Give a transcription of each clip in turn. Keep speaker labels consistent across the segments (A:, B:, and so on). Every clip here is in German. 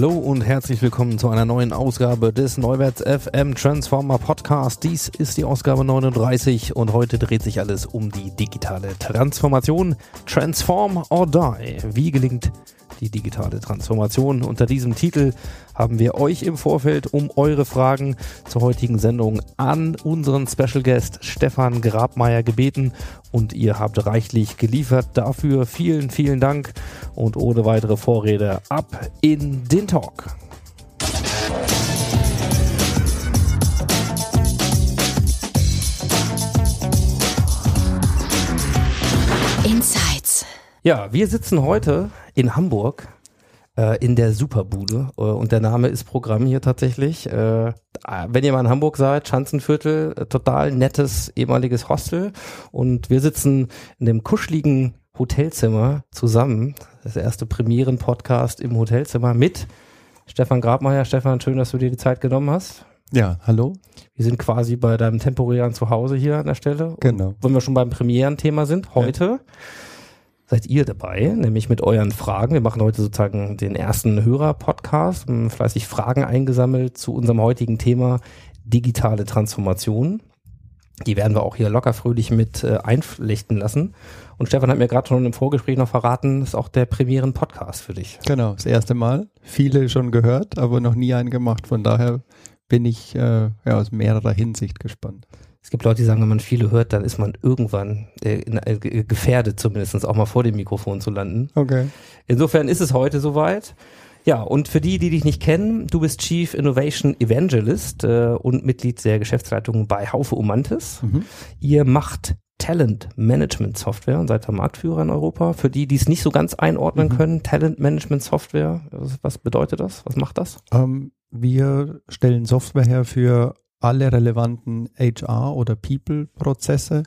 A: Hallo und herzlich willkommen zu einer neuen Ausgabe des Neuwärts FM Transformer Podcast. Dies ist die Ausgabe 39 und heute dreht sich alles um die digitale Transformation. Transform or Die. Wie gelingt die digitale Transformation? Unter diesem Titel haben wir euch im Vorfeld um eure Fragen zur heutigen Sendung an unseren Special Guest Stefan Grabmeier gebeten und ihr habt reichlich geliefert. Dafür vielen, vielen Dank und ohne weitere Vorrede ab in den Talk.
B: Insights.
A: Ja, wir sitzen heute in Hamburg äh, in der Superbude äh, und der Name ist Programm hier tatsächlich. Äh, wenn ihr mal in Hamburg seid, Schanzenviertel, total nettes ehemaliges Hostel und wir sitzen in dem kuscheligen Hotelzimmer zusammen. Das erste Premieren-Podcast im Hotelzimmer mit Stefan Grabmeier. Stefan, schön, dass du dir die Zeit genommen hast.
C: Ja, hallo.
A: Wir sind quasi bei deinem temporären Zuhause hier an der Stelle.
C: Genau.
A: Und wenn wir schon beim Premierenthema sind, heute seid ihr dabei, nämlich mit euren Fragen. Wir machen heute sozusagen den ersten Hörer-Podcast, haben fleißig Fragen eingesammelt zu unserem heutigen Thema digitale Transformation. Die werden wir auch hier locker fröhlich mit äh, einflechten lassen. Und Stefan hat mir gerade schon im Vorgespräch noch verraten, ist auch der Premieren-Podcast für dich.
C: Genau, das erste Mal. Viele schon gehört, aber noch nie einen gemacht. Von daher bin ich äh, ja, aus mehrerer Hinsicht gespannt.
A: Es gibt Leute, die sagen, wenn man viele hört, dann ist man irgendwann äh, äh, ge- gefährdet, zumindest auch mal vor dem Mikrofon zu landen.
C: Okay.
A: Insofern ist es heute soweit. Ja, und für die, die dich nicht kennen, du bist Chief Innovation Evangelist äh, und Mitglied der Geschäftsleitung bei Haufe Umantis.
C: Mhm.
A: Ihr macht Talent Management Software und seid der Marktführer in Europa. Für die, die es nicht so ganz einordnen
C: Mhm.
A: können, Talent Management Software, was, was bedeutet das? Was macht das?
C: Ähm, wir stellen Software her für alle relevanten HR- oder People-Prozesse.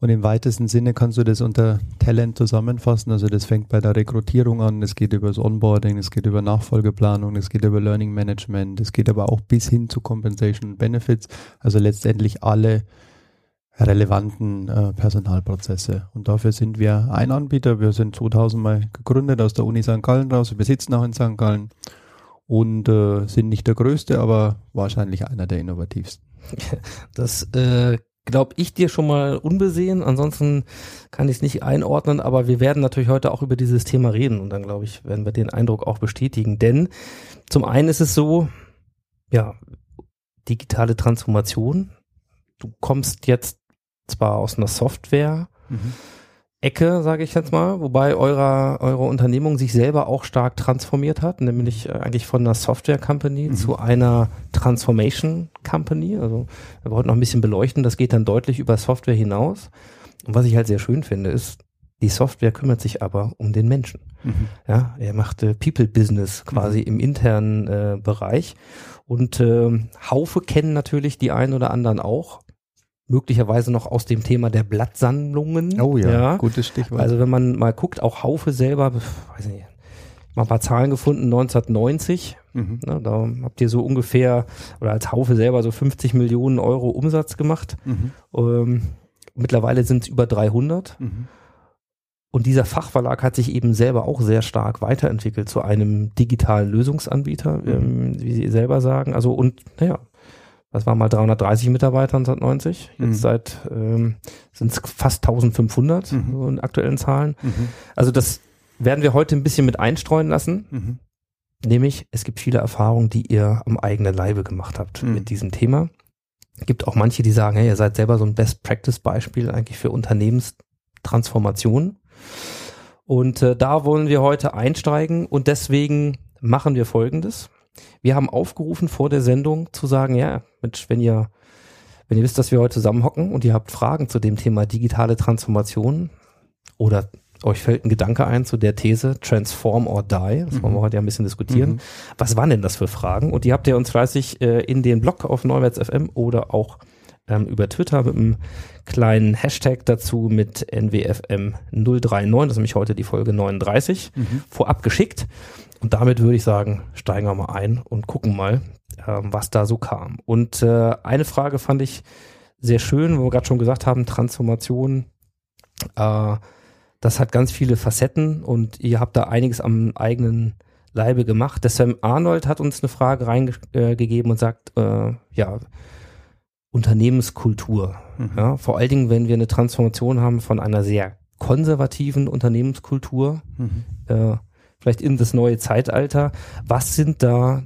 C: Und im weitesten Sinne kannst du das unter Talent zusammenfassen. Also das fängt bei der Rekrutierung an, es geht über das Onboarding, es geht über Nachfolgeplanung, es geht über Learning Management, es geht aber auch bis hin zu Compensation Benefits. Also letztendlich alle relevanten äh, Personalprozesse. Und dafür sind wir ein Anbieter. Wir sind 2000 mal gegründet aus der Uni St. Gallen raus. Wir sitzen auch in St. Gallen und äh, sind nicht der größte, aber wahrscheinlich einer der innovativsten.
A: Das äh, glaube ich dir schon mal unbesehen. Ansonsten kann ich es nicht einordnen, aber wir werden natürlich heute auch über dieses Thema reden und dann glaube ich, werden wir den Eindruck auch bestätigen. Denn zum einen ist es so, ja, digitale Transformation. Du kommst jetzt zwar aus einer Software, Ecke, sage ich jetzt mal, wobei eurer, eure Unternehmung sich selber auch stark transformiert hat, nämlich äh, eigentlich von einer Software Company
C: Mhm.
A: zu einer Transformation Company. Also wir wollten noch ein bisschen beleuchten, das geht dann deutlich über Software hinaus. Und was ich halt sehr schön finde, ist, die Software kümmert sich aber um den Menschen. Ja, er macht äh, People Business quasi im internen äh, Bereich. Und ähm, Haufe kennen natürlich die einen oder anderen auch. Möglicherweise noch aus dem Thema der Blattsammlungen.
C: Oh ja, gutes Stichwort.
A: Also wenn man mal guckt, auch Haufe selber, weiß nicht, mal ein paar Zahlen gefunden, 1990,
C: mhm.
A: ne, da habt ihr so ungefähr, oder als Haufe selber so 50 Millionen Euro Umsatz gemacht.
C: Mhm.
A: Ähm, mittlerweile sind es über 300.
C: Mhm.
A: Und dieser Fachverlag hat sich eben selber auch sehr stark weiterentwickelt zu einem digitalen Lösungsanbieter, ähm, wie Sie selber sagen. Also und naja, das waren mal 330 Mitarbeiter 1990. Jetzt
C: Mhm.
A: seit ähm, sind es fast 1500
C: Mhm.
A: so in aktuellen Zahlen.
C: Mhm.
A: Also das werden wir heute ein bisschen mit einstreuen lassen.
C: Mhm.
A: Nämlich, es gibt viele Erfahrungen, die ihr am eigenen Leibe gemacht habt
C: Mhm.
A: mit diesem Thema. Gibt auch manche, die sagen, hey, ihr seid selber so ein Best-Practice-Beispiel eigentlich für Unternehmenstransformation. Und äh, da wollen wir heute einsteigen und deswegen machen wir Folgendes. Wir haben aufgerufen vor der Sendung zu sagen, ja, Mensch, wenn ihr, wenn ihr wisst, dass wir heute zusammenhocken und ihr habt Fragen zu dem Thema digitale Transformation oder euch fällt ein Gedanke ein zu der These Transform or Die. Das wollen wir heute ja ein bisschen diskutieren.
C: Mhm.
A: Was waren denn das für Fragen? Und die habt ihr uns fleißig äh, in den Blog auf Neuwerts FM oder auch ähm, über Twitter mit einem kleinen Hashtag dazu mit NWFM039, das ist nämlich heute die Folge 39, vorab geschickt. Und damit würde ich sagen, steigen wir mal ein und gucken mal, ähm, was da so kam. Und äh, eine Frage fand ich sehr schön, wo wir gerade schon gesagt haben, Transformation, äh, das hat ganz viele Facetten und ihr habt da einiges am eigenen Leibe gemacht. Der Sam Arnold hat uns eine Frage reingegeben und sagt, äh, ja, Unternehmenskultur.
C: Mhm.
A: Ja, vor allen Dingen, wenn wir eine Transformation haben von einer sehr konservativen Unternehmenskultur,
C: Mhm.
A: äh, vielleicht in das neue Zeitalter. Was sind da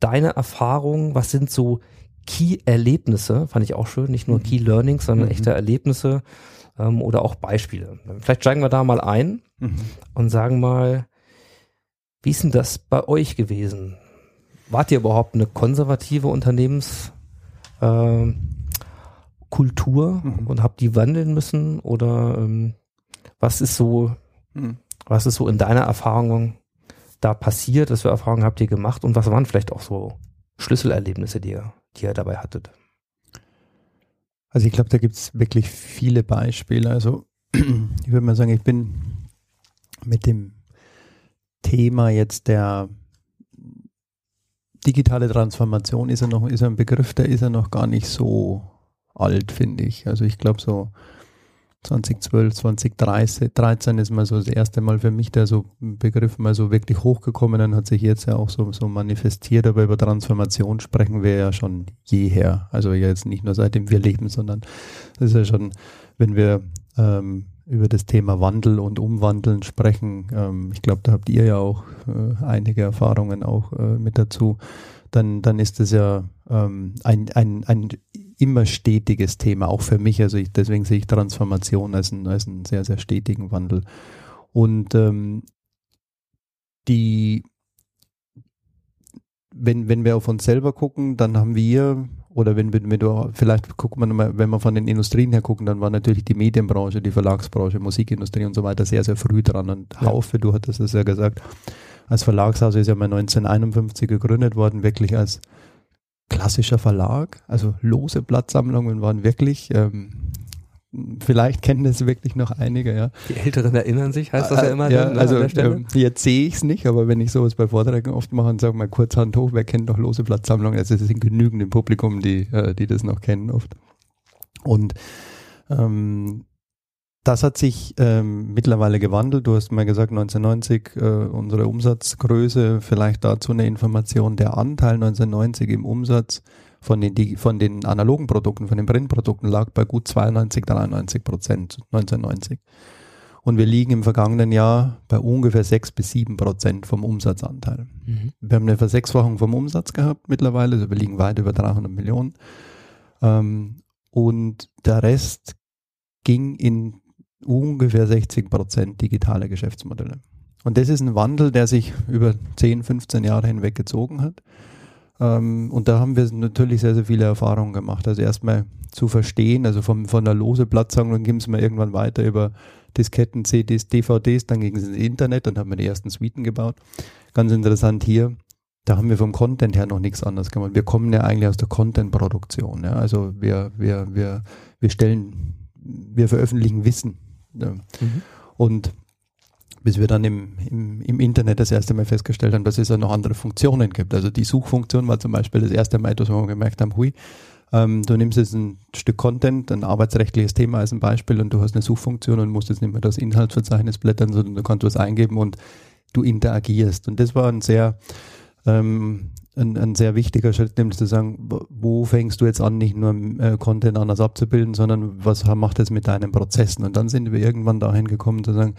A: deine Erfahrungen? Was sind so Key-Erlebnisse? Fand ich auch schön, nicht nur
C: Mhm.
A: Key-Learnings, sondern
C: Mhm.
A: echte Erlebnisse ähm, oder auch Beispiele. Vielleicht steigen wir da mal ein
C: Mhm.
A: und sagen mal, wie ist denn das bei euch gewesen? Wart ihr überhaupt eine konservative Unternehmens Kultur
C: Mhm.
A: und habt die wandeln müssen oder ähm, was ist so
C: Mhm.
A: was ist so in deiner Erfahrung da passiert? Was für Erfahrungen habt ihr gemacht und was waren vielleicht auch so Schlüsselerlebnisse, die ihr, die ihr dabei hattet?
C: Also ich glaube, da gibt es wirklich viele Beispiele. Also ich würde mal sagen, ich bin mit dem Thema jetzt der digitale Transformation ist er noch, ist ein Begriff, der ist er noch gar nicht so alt, finde ich. Also ich glaube so 2012, 2013 ist mal so das erste Mal für mich der so Begriff mal so wirklich hochgekommen und hat sich jetzt ja auch so, so manifestiert, aber über Transformation sprechen wir ja schon jeher. Also jetzt nicht nur seitdem wir leben, sondern das ist ja schon, wenn wir ähm, über das Thema Wandel und Umwandeln sprechen, ähm, ich glaube, da habt ihr ja auch äh, einige Erfahrungen auch äh, mit dazu, dann, dann ist es ja ähm, ein, ein, ein immer stetiges Thema, auch für mich. Also ich, deswegen sehe ich Transformation als, ein, als einen sehr, sehr stetigen Wandel. Und ähm, die, wenn, wenn wir auf uns selber gucken, dann haben wir, oder wenn, wenn, wenn du, vielleicht guckt man mal, wenn wir von den Industrien her gucken, dann war natürlich die Medienbranche, die Verlagsbranche, Musikindustrie und so weiter sehr, sehr früh dran. Und
A: Ja.
C: Haufe, du hattest es ja gesagt, als Verlagshaus ist ja mal 1951 gegründet worden, wirklich als klassischer Verlag, also lose Blattsammlungen waren wirklich, ähm, vielleicht kennen das wirklich noch einige, ja.
A: Die Älteren erinnern sich, heißt das ja immer
C: ja,
A: dann, ne,
C: also ähm, jetzt sehe ich es nicht, aber wenn ich sowas bei Vorträgen oft mache und sage mal kurz Hand hoch, wer kennt doch lose Blattsammlungen? Also es sind genügend im Publikum, die, äh, die das noch kennen oft. Und ähm, das hat sich ähm, mittlerweile gewandelt. Du hast mal gesagt, 1990 äh, unsere Umsatzgröße, vielleicht dazu eine Information. Der Anteil 1990 im Umsatz von den, von den analogen Produkten, von den Printprodukten lag bei gut 92, 93 Prozent 1990. Und wir liegen im vergangenen Jahr bei ungefähr 6 bis 7 Prozent vom Umsatzanteil.
A: Mhm.
C: Wir haben eine Versechsfachung vom Umsatz gehabt mittlerweile, also wir liegen weit über 300 Millionen. Ähm, und der Rest ging in ungefähr 60 Prozent digitale Geschäftsmodelle. Und das ist ein Wandel, der sich über 10, 15 Jahre hinweg gezogen hat. Ähm, und da haben wir natürlich sehr, sehr viele Erfahrungen gemacht. Also erstmal zu verstehen, also vom, von der lose Blattsammlung ging es mal irgendwann weiter über Disketten, CDs, DVDs, dann ging es ins Internet, dann haben wir die ersten Suiten gebaut. Ganz interessant hier, da haben wir vom Content her noch nichts anderes gemacht. Wir kommen ja eigentlich aus der Content-Produktion. Ja? Also wir, wir, wir, wir stellen, wir veröffentlichen Wissen. Ja.
A: Mhm.
C: Und bis wir dann im, im, im Internet das erste Mal festgestellt haben, dass es ja noch andere Funktionen gibt. Also die Suchfunktion war zum Beispiel das erste Mal wo wir gemerkt haben, hui, ähm, du nimmst jetzt ein Stück Content, ein arbeitsrechtliches Thema als ein Beispiel und du hast eine Suchfunktion und musst jetzt nicht mehr das Inhaltsverzeichnis blättern, sondern du kannst was eingeben und du interagierst. Und das war ein sehr, ähm, ein, ein sehr wichtiger Schritt, nämlich zu sagen, wo- fängst du jetzt an, nicht nur äh, Content anders abzubilden, sondern was macht es mit deinen Prozessen? Und dann sind wir irgendwann dahin gekommen zu sagen,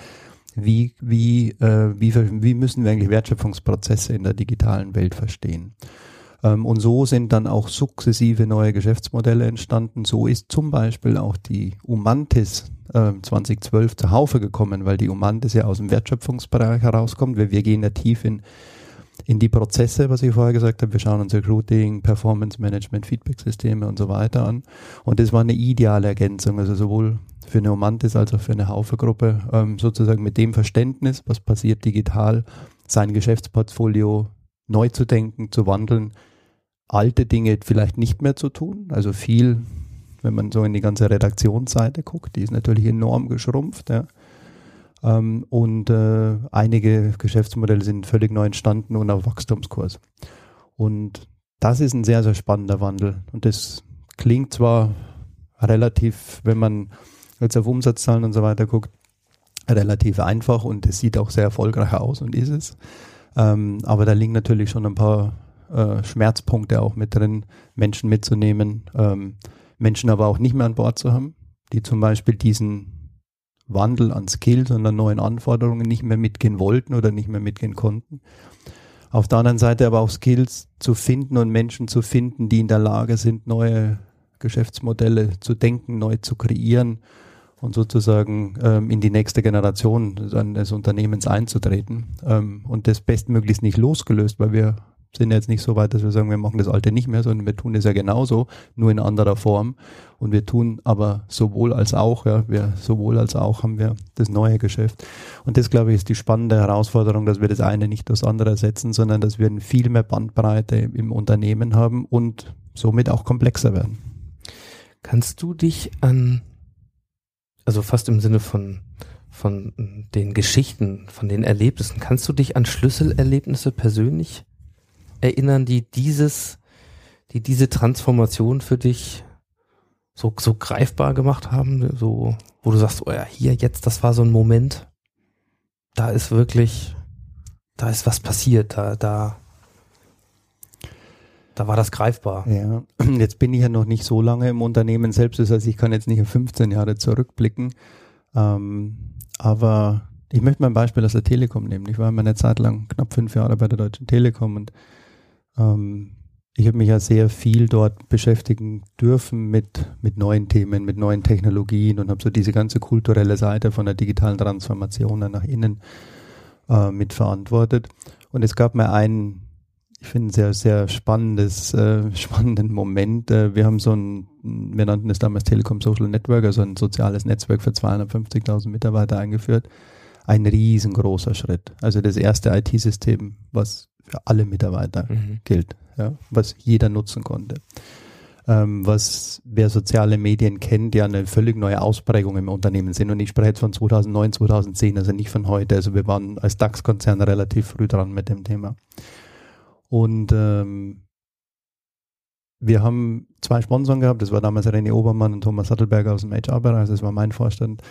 C: wie, wie, äh, wie, wie müssen wir eigentlich Wertschöpfungsprozesse in der digitalen Welt verstehen? Ähm, und so sind dann auch sukzessive neue Geschäftsmodelle entstanden. So ist zum Beispiel auch die Umantis äh, 2012 zur Haufe gekommen, weil die Umantis ja aus dem Wertschöpfungsbereich herauskommt. Wir, wir gehen ja tief in in die Prozesse, was ich vorher gesagt habe. Wir schauen uns Recruiting, Performance Management, Feedback-Systeme und so weiter an. Und das war eine ideale Ergänzung, also sowohl für eine Omantis als auch für eine Haufe-Gruppe, ähm, sozusagen mit dem Verständnis, was passiert digital, sein Geschäftsportfolio neu zu denken, zu wandeln, alte Dinge vielleicht nicht mehr zu tun. Also viel, wenn man so in die ganze Redaktionsseite guckt, die ist natürlich enorm geschrumpft. Ja. Ähm, und äh, einige Geschäftsmodelle sind völlig neu entstanden und auf Wachstumskurs. Und das ist ein sehr, sehr spannender Wandel. Und das klingt zwar relativ, wenn man jetzt auf Umsatzzahlen und so weiter guckt, relativ einfach und es sieht auch sehr erfolgreich aus und ist es. Ähm, aber da liegen natürlich schon ein paar äh, Schmerzpunkte auch mit drin, Menschen mitzunehmen, ähm, Menschen aber auch nicht mehr an Bord zu haben, die zum Beispiel diesen Wandel an Skills und an neuen Anforderungen nicht mehr mitgehen wollten oder nicht mehr mitgehen konnten. Auf der anderen Seite aber auch Skills zu finden und Menschen zu finden, die in der Lage sind, neue Geschäftsmodelle zu denken, neu zu kreieren und sozusagen ähm, in die nächste Generation des Unternehmens einzutreten ähm, und das bestmöglichst nicht losgelöst, weil wir sind jetzt nicht so weit, dass wir sagen, wir machen das Alte nicht mehr, sondern wir tun es ja genauso, nur in anderer Form. Und wir tun aber sowohl als auch, ja, wir sowohl als auch haben wir das neue Geschäft. Und das, glaube ich, ist die spannende Herausforderung, dass wir das eine nicht das andere ersetzen, sondern dass wir viel mehr Bandbreite im Unternehmen haben und somit auch komplexer werden.
A: Kannst du dich an, also fast im Sinne von von den Geschichten, von den Erlebnissen, kannst du dich an Schlüsselerlebnisse persönlich erinnern, die dieses, die diese Transformation für dich so, so greifbar gemacht haben, so, wo du sagst, oh ja, hier jetzt, das war so ein Moment, da ist wirklich, da ist was passiert, da, da, da war das greifbar.
C: Ja, jetzt bin ich ja noch nicht so lange im Unternehmen selbst, das heißt, ich kann jetzt nicht auf 15 Jahre zurückblicken, ähm, aber ich möchte mal ein Beispiel aus der Telekom nehmen. Ich war meine Zeit lang knapp fünf Jahre bei der Deutschen Telekom und ähm, ich habe mich ja sehr viel dort beschäftigen dürfen mit, mit neuen Themen, mit neuen Technologien und habe so diese ganze kulturelle Seite von der digitalen Transformation nach innen äh, mitverantwortet. Und es gab mir einen, ich finde, sehr, sehr spannendes, äh, spannenden Moment. Äh, wir haben so ein, wir nannten es damals Telekom Social Network, also ein soziales Netzwerk für 250.000 Mitarbeiter eingeführt. Ein riesengroßer Schritt. Also das erste IT-System, was für alle Mitarbeiter mhm. gilt, ja, was jeder nutzen konnte. Ähm, was wer soziale Medien kennt, ja eine völlig neue Ausprägung im Unternehmen sind. Und ich spreche jetzt von 2009, 2010, also nicht von heute. Also wir waren als DAX-Konzern relativ früh dran mit dem Thema. Und ähm, wir haben zwei Sponsoren gehabt, das war damals René Obermann und Thomas Sattelberger aus dem HR-Bereich, das war mein Vorstand.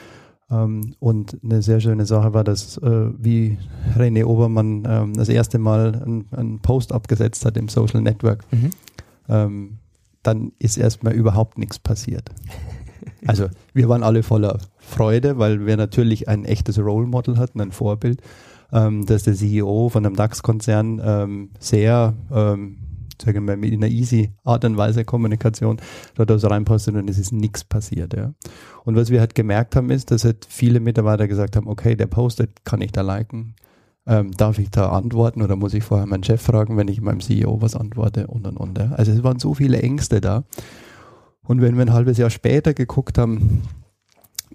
C: Ähm, und eine sehr schöne Sache war, dass äh, wie René Obermann ähm, das erste Mal einen Post abgesetzt hat im Social Network, mhm. ähm, dann ist erstmal überhaupt nichts passiert. Also wir waren alle voller Freude, weil wir natürlich ein echtes Role Model hatten, ein Vorbild, ähm, dass der CEO von einem DAX-Konzern ähm, sehr ähm, sagen wir, mit einer easy Art und Weise Kommunikation dort so reinpostet und es ist nichts passiert. Ja. Und was wir halt gemerkt haben, ist, dass halt viele Mitarbeiter gesagt haben, okay, der postet, kann ich da liken? Ähm, darf ich da antworten oder muss ich vorher meinen Chef fragen, wenn ich meinem CEO was antworte und und und. Ja. Also es waren so viele Ängste da. Und wenn wir ein halbes Jahr später geguckt haben,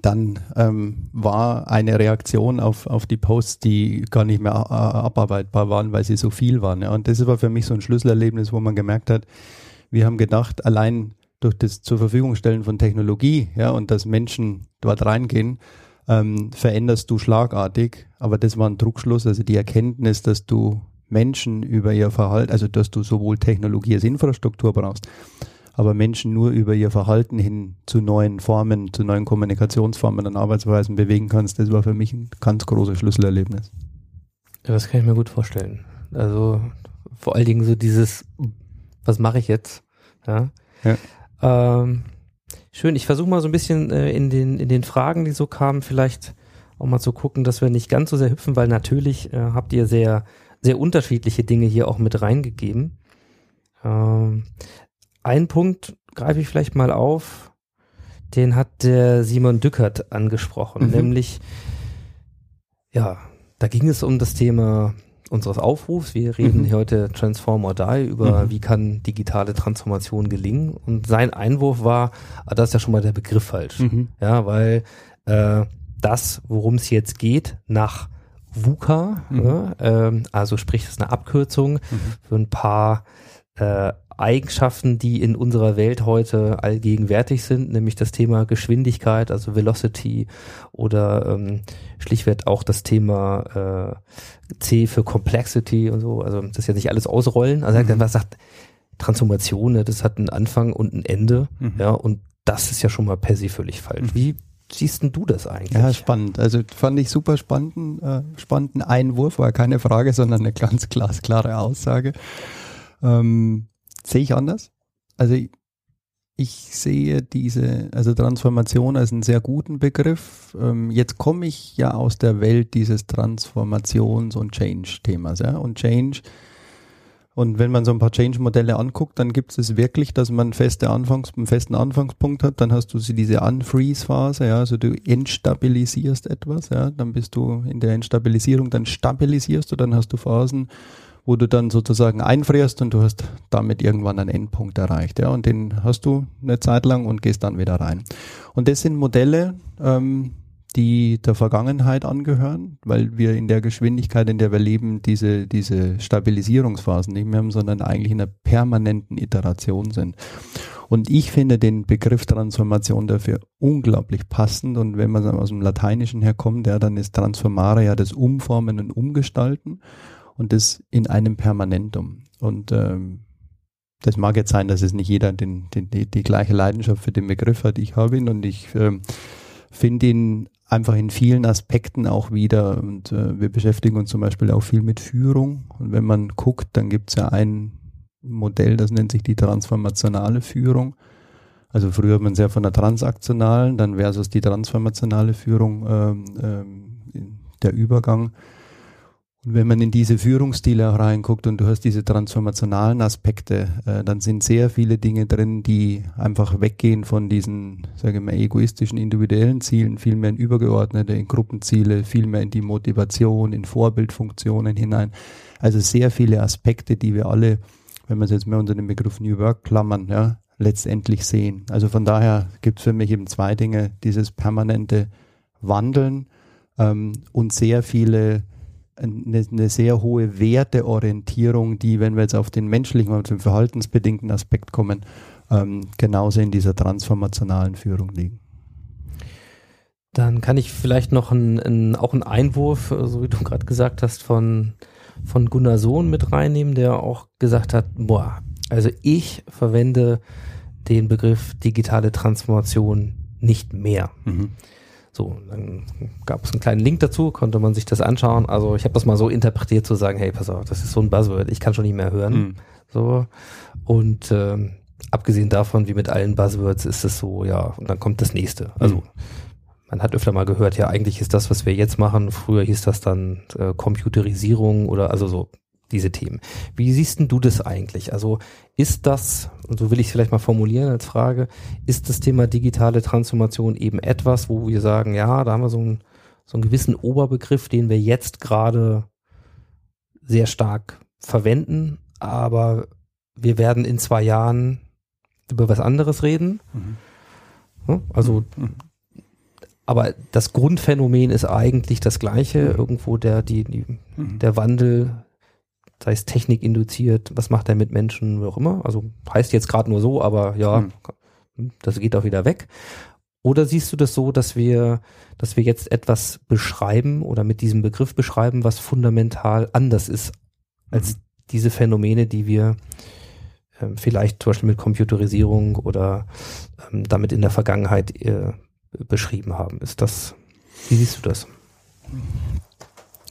C: dann ähm, war eine Reaktion auf, auf die Posts, die gar nicht mehr äh, abarbeitbar waren, weil sie so viel waren. Ja. Und das war für mich so ein Schlüsselerlebnis, wo man gemerkt hat, wir haben gedacht, allein durch das zur Verfügung stellen von Technologie, ja, und dass Menschen dort reingehen, ähm, veränderst du schlagartig. Aber das war ein Druckschluss, also die Erkenntnis, dass du Menschen über ihr Verhalten, also dass du sowohl Technologie als Infrastruktur brauchst, aber Menschen nur über ihr Verhalten hin zu neuen Formen, zu neuen Kommunikationsformen und Arbeitsweisen bewegen kannst, das war für mich ein ganz großes Schlüsselerlebnis.
A: Ja, das kann ich mir gut vorstellen. Also vor allen Dingen so dieses, was mache ich jetzt? Ja. ja. Ähm, schön, ich versuche mal so ein bisschen äh, in, den, in den Fragen, die so kamen, vielleicht auch mal zu gucken, dass wir nicht ganz so sehr hüpfen, weil natürlich äh, habt ihr sehr, sehr unterschiedliche Dinge hier auch mit reingegeben. Ähm, ein Punkt greife ich vielleicht mal auf, den hat der Simon Dückert angesprochen, mhm. nämlich, ja, da ging es um das Thema unseres Aufrufs. Wir reden
C: Mhm.
A: hier heute Transform or Die über,
C: Mhm.
A: wie kann digitale Transformation gelingen. Und sein Einwurf war, ah, das ist ja schon mal der Begriff falsch.
C: Mhm.
A: Ja, weil äh, das, worum es jetzt geht, nach VUCA,
C: Mhm.
A: ja, ähm, also sprich, das ist eine Abkürzung für ein paar äh, Eigenschaften, die in unserer Welt heute allgegenwärtig sind, nämlich das Thema Geschwindigkeit, also Velocity oder ähm, schlichtweg auch das Thema äh, C für Complexity und so. Also das ist ja nicht alles ausrollen. Also
C: Mhm.
A: einfach gesagt, Transformation, ne, das hat einen Anfang und ein Ende.
C: Mhm.
A: Ja, und das ist ja schon mal per se völlig falsch.
C: Mhm.
A: Wie siehst denn du das eigentlich?
C: Ja, spannend. Also fand ich super spannend, äh, spannenden Einwurf, war keine Frage, sondern eine ganz glasklare Aussage. Ähm, sehe ich anders. Also ich, ich sehe diese, also Transformation als einen sehr guten Begriff. Ähm, jetzt komme ich ja aus der Welt dieses Transformations- und Change-Themas. Ja? Und Change und wenn man so ein paar Change-Modelle anguckt, dann gibt es wirklich, dass man feste Anfangs, einen festen Anfangspunkt hat, dann hast du diese Unfreeze-Phase, ja, also du entstabilisierst etwas, ja, dann bist du in der Entstabilisierung, dann stabilisierst du, dann hast du Phasen, wo du dann sozusagen einfrierst und du hast damit irgendwann einen Endpunkt erreicht, ja, und den hast du eine Zeit lang und gehst dann wieder rein. Und das sind Modelle, ähm, die der Vergangenheit angehören, weil wir in der Geschwindigkeit, in der wir leben, diese, diese Stabilisierungsphasen nicht mehr haben, sondern eigentlich in einer permanenten Iteration sind. Und ich finde den Begriff Transformation dafür unglaublich passend. Und wenn man aus dem Lateinischen herkommt, ja, dann ist Transformare ja das Umformen und Umgestalten und das in einem Permanentum. Und ähm, das mag jetzt sein, dass es nicht jeder den, den, die, die gleiche Leidenschaft für den Begriff hat. Ich habe ihn und ich ähm, finde ihn einfach in vielen Aspekten auch wieder. Und äh, wir beschäftigen uns zum Beispiel auch viel mit Führung. Und wenn man guckt, dann gibt es ja ein Modell, das nennt sich die transformationale Führung. Also früher hat man sehr von der transaktionalen, dann versus die transformationale Führung ähm, ähm, der Übergang. Und wenn man in diese Führungsstile reinguckt und du hast diese transformationalen Aspekte, äh, dann sind sehr viele Dinge drin, die einfach weggehen von diesen, sage ich mal, egoistischen, individuellen Zielen, viel mehr in übergeordnete, in Gruppenziele, viel mehr in die Motivation, in Vorbildfunktionen hinein. Also sehr viele Aspekte, die wir alle, wenn man es jetzt mehr unter dem Begriff New Work klammern, ja, letztendlich sehen. Also von daher gibt es für mich eben zwei Dinge, dieses permanente Wandeln ähm, und sehr viele eine, eine sehr hohe Werteorientierung, die, wenn wir jetzt auf den menschlichen, auf den verhaltensbedingten Aspekt kommen, ähm, genauso in dieser transformationalen Führung liegen.
A: Dann kann ich vielleicht noch ein, ein, auch einen Einwurf, äh, so wie du gerade gesagt hast, von, von Gunnar Sohn mit reinnehmen, der auch gesagt hat, boah, also ich verwende den Begriff digitale Transformation nicht mehr.
C: Mhm.
A: So, dann gab es einen kleinen Link dazu, konnte man sich das anschauen. Also ich habe das mal so interpretiert zu sagen, hey, pass auf, das ist so ein Buzzword, ich kann schon nicht mehr hören.
C: Mhm.
A: So. Und ähm, abgesehen davon, wie mit allen Buzzwords, ist es so, ja, und dann kommt das nächste. Also
C: Mhm.
A: man hat öfter mal gehört, ja, eigentlich ist das, was wir jetzt machen, früher hieß das dann äh, Computerisierung oder also so diese Themen. Wie siehst denn du das eigentlich? Also ist das, und so will ich es vielleicht mal formulieren als Frage, ist das Thema digitale Transformation eben etwas, wo wir sagen, ja, da haben wir so einen, so einen gewissen Oberbegriff, den wir jetzt gerade sehr stark verwenden, aber wir werden in zwei Jahren über was anderes reden.
C: Mhm.
A: Also
C: Mhm.
A: aber das Grundphänomen ist eigentlich das gleiche. Irgendwo der, die, die,
C: Mhm.
A: der Wandel, sei es Technik induziert, was macht er mit Menschen, wie auch immer. Also heißt jetzt gerade nur so, aber ja,
C: Mhm.
A: das geht auch wieder weg. Oder siehst du das so, dass wir, dass wir jetzt etwas beschreiben oder mit diesem Begriff beschreiben, was fundamental anders ist als diese Phänomene, die wir ähm, vielleicht zum Beispiel mit Computerisierung oder ähm, damit in der Vergangenheit äh, beschrieben haben. Ist das, wie siehst du das?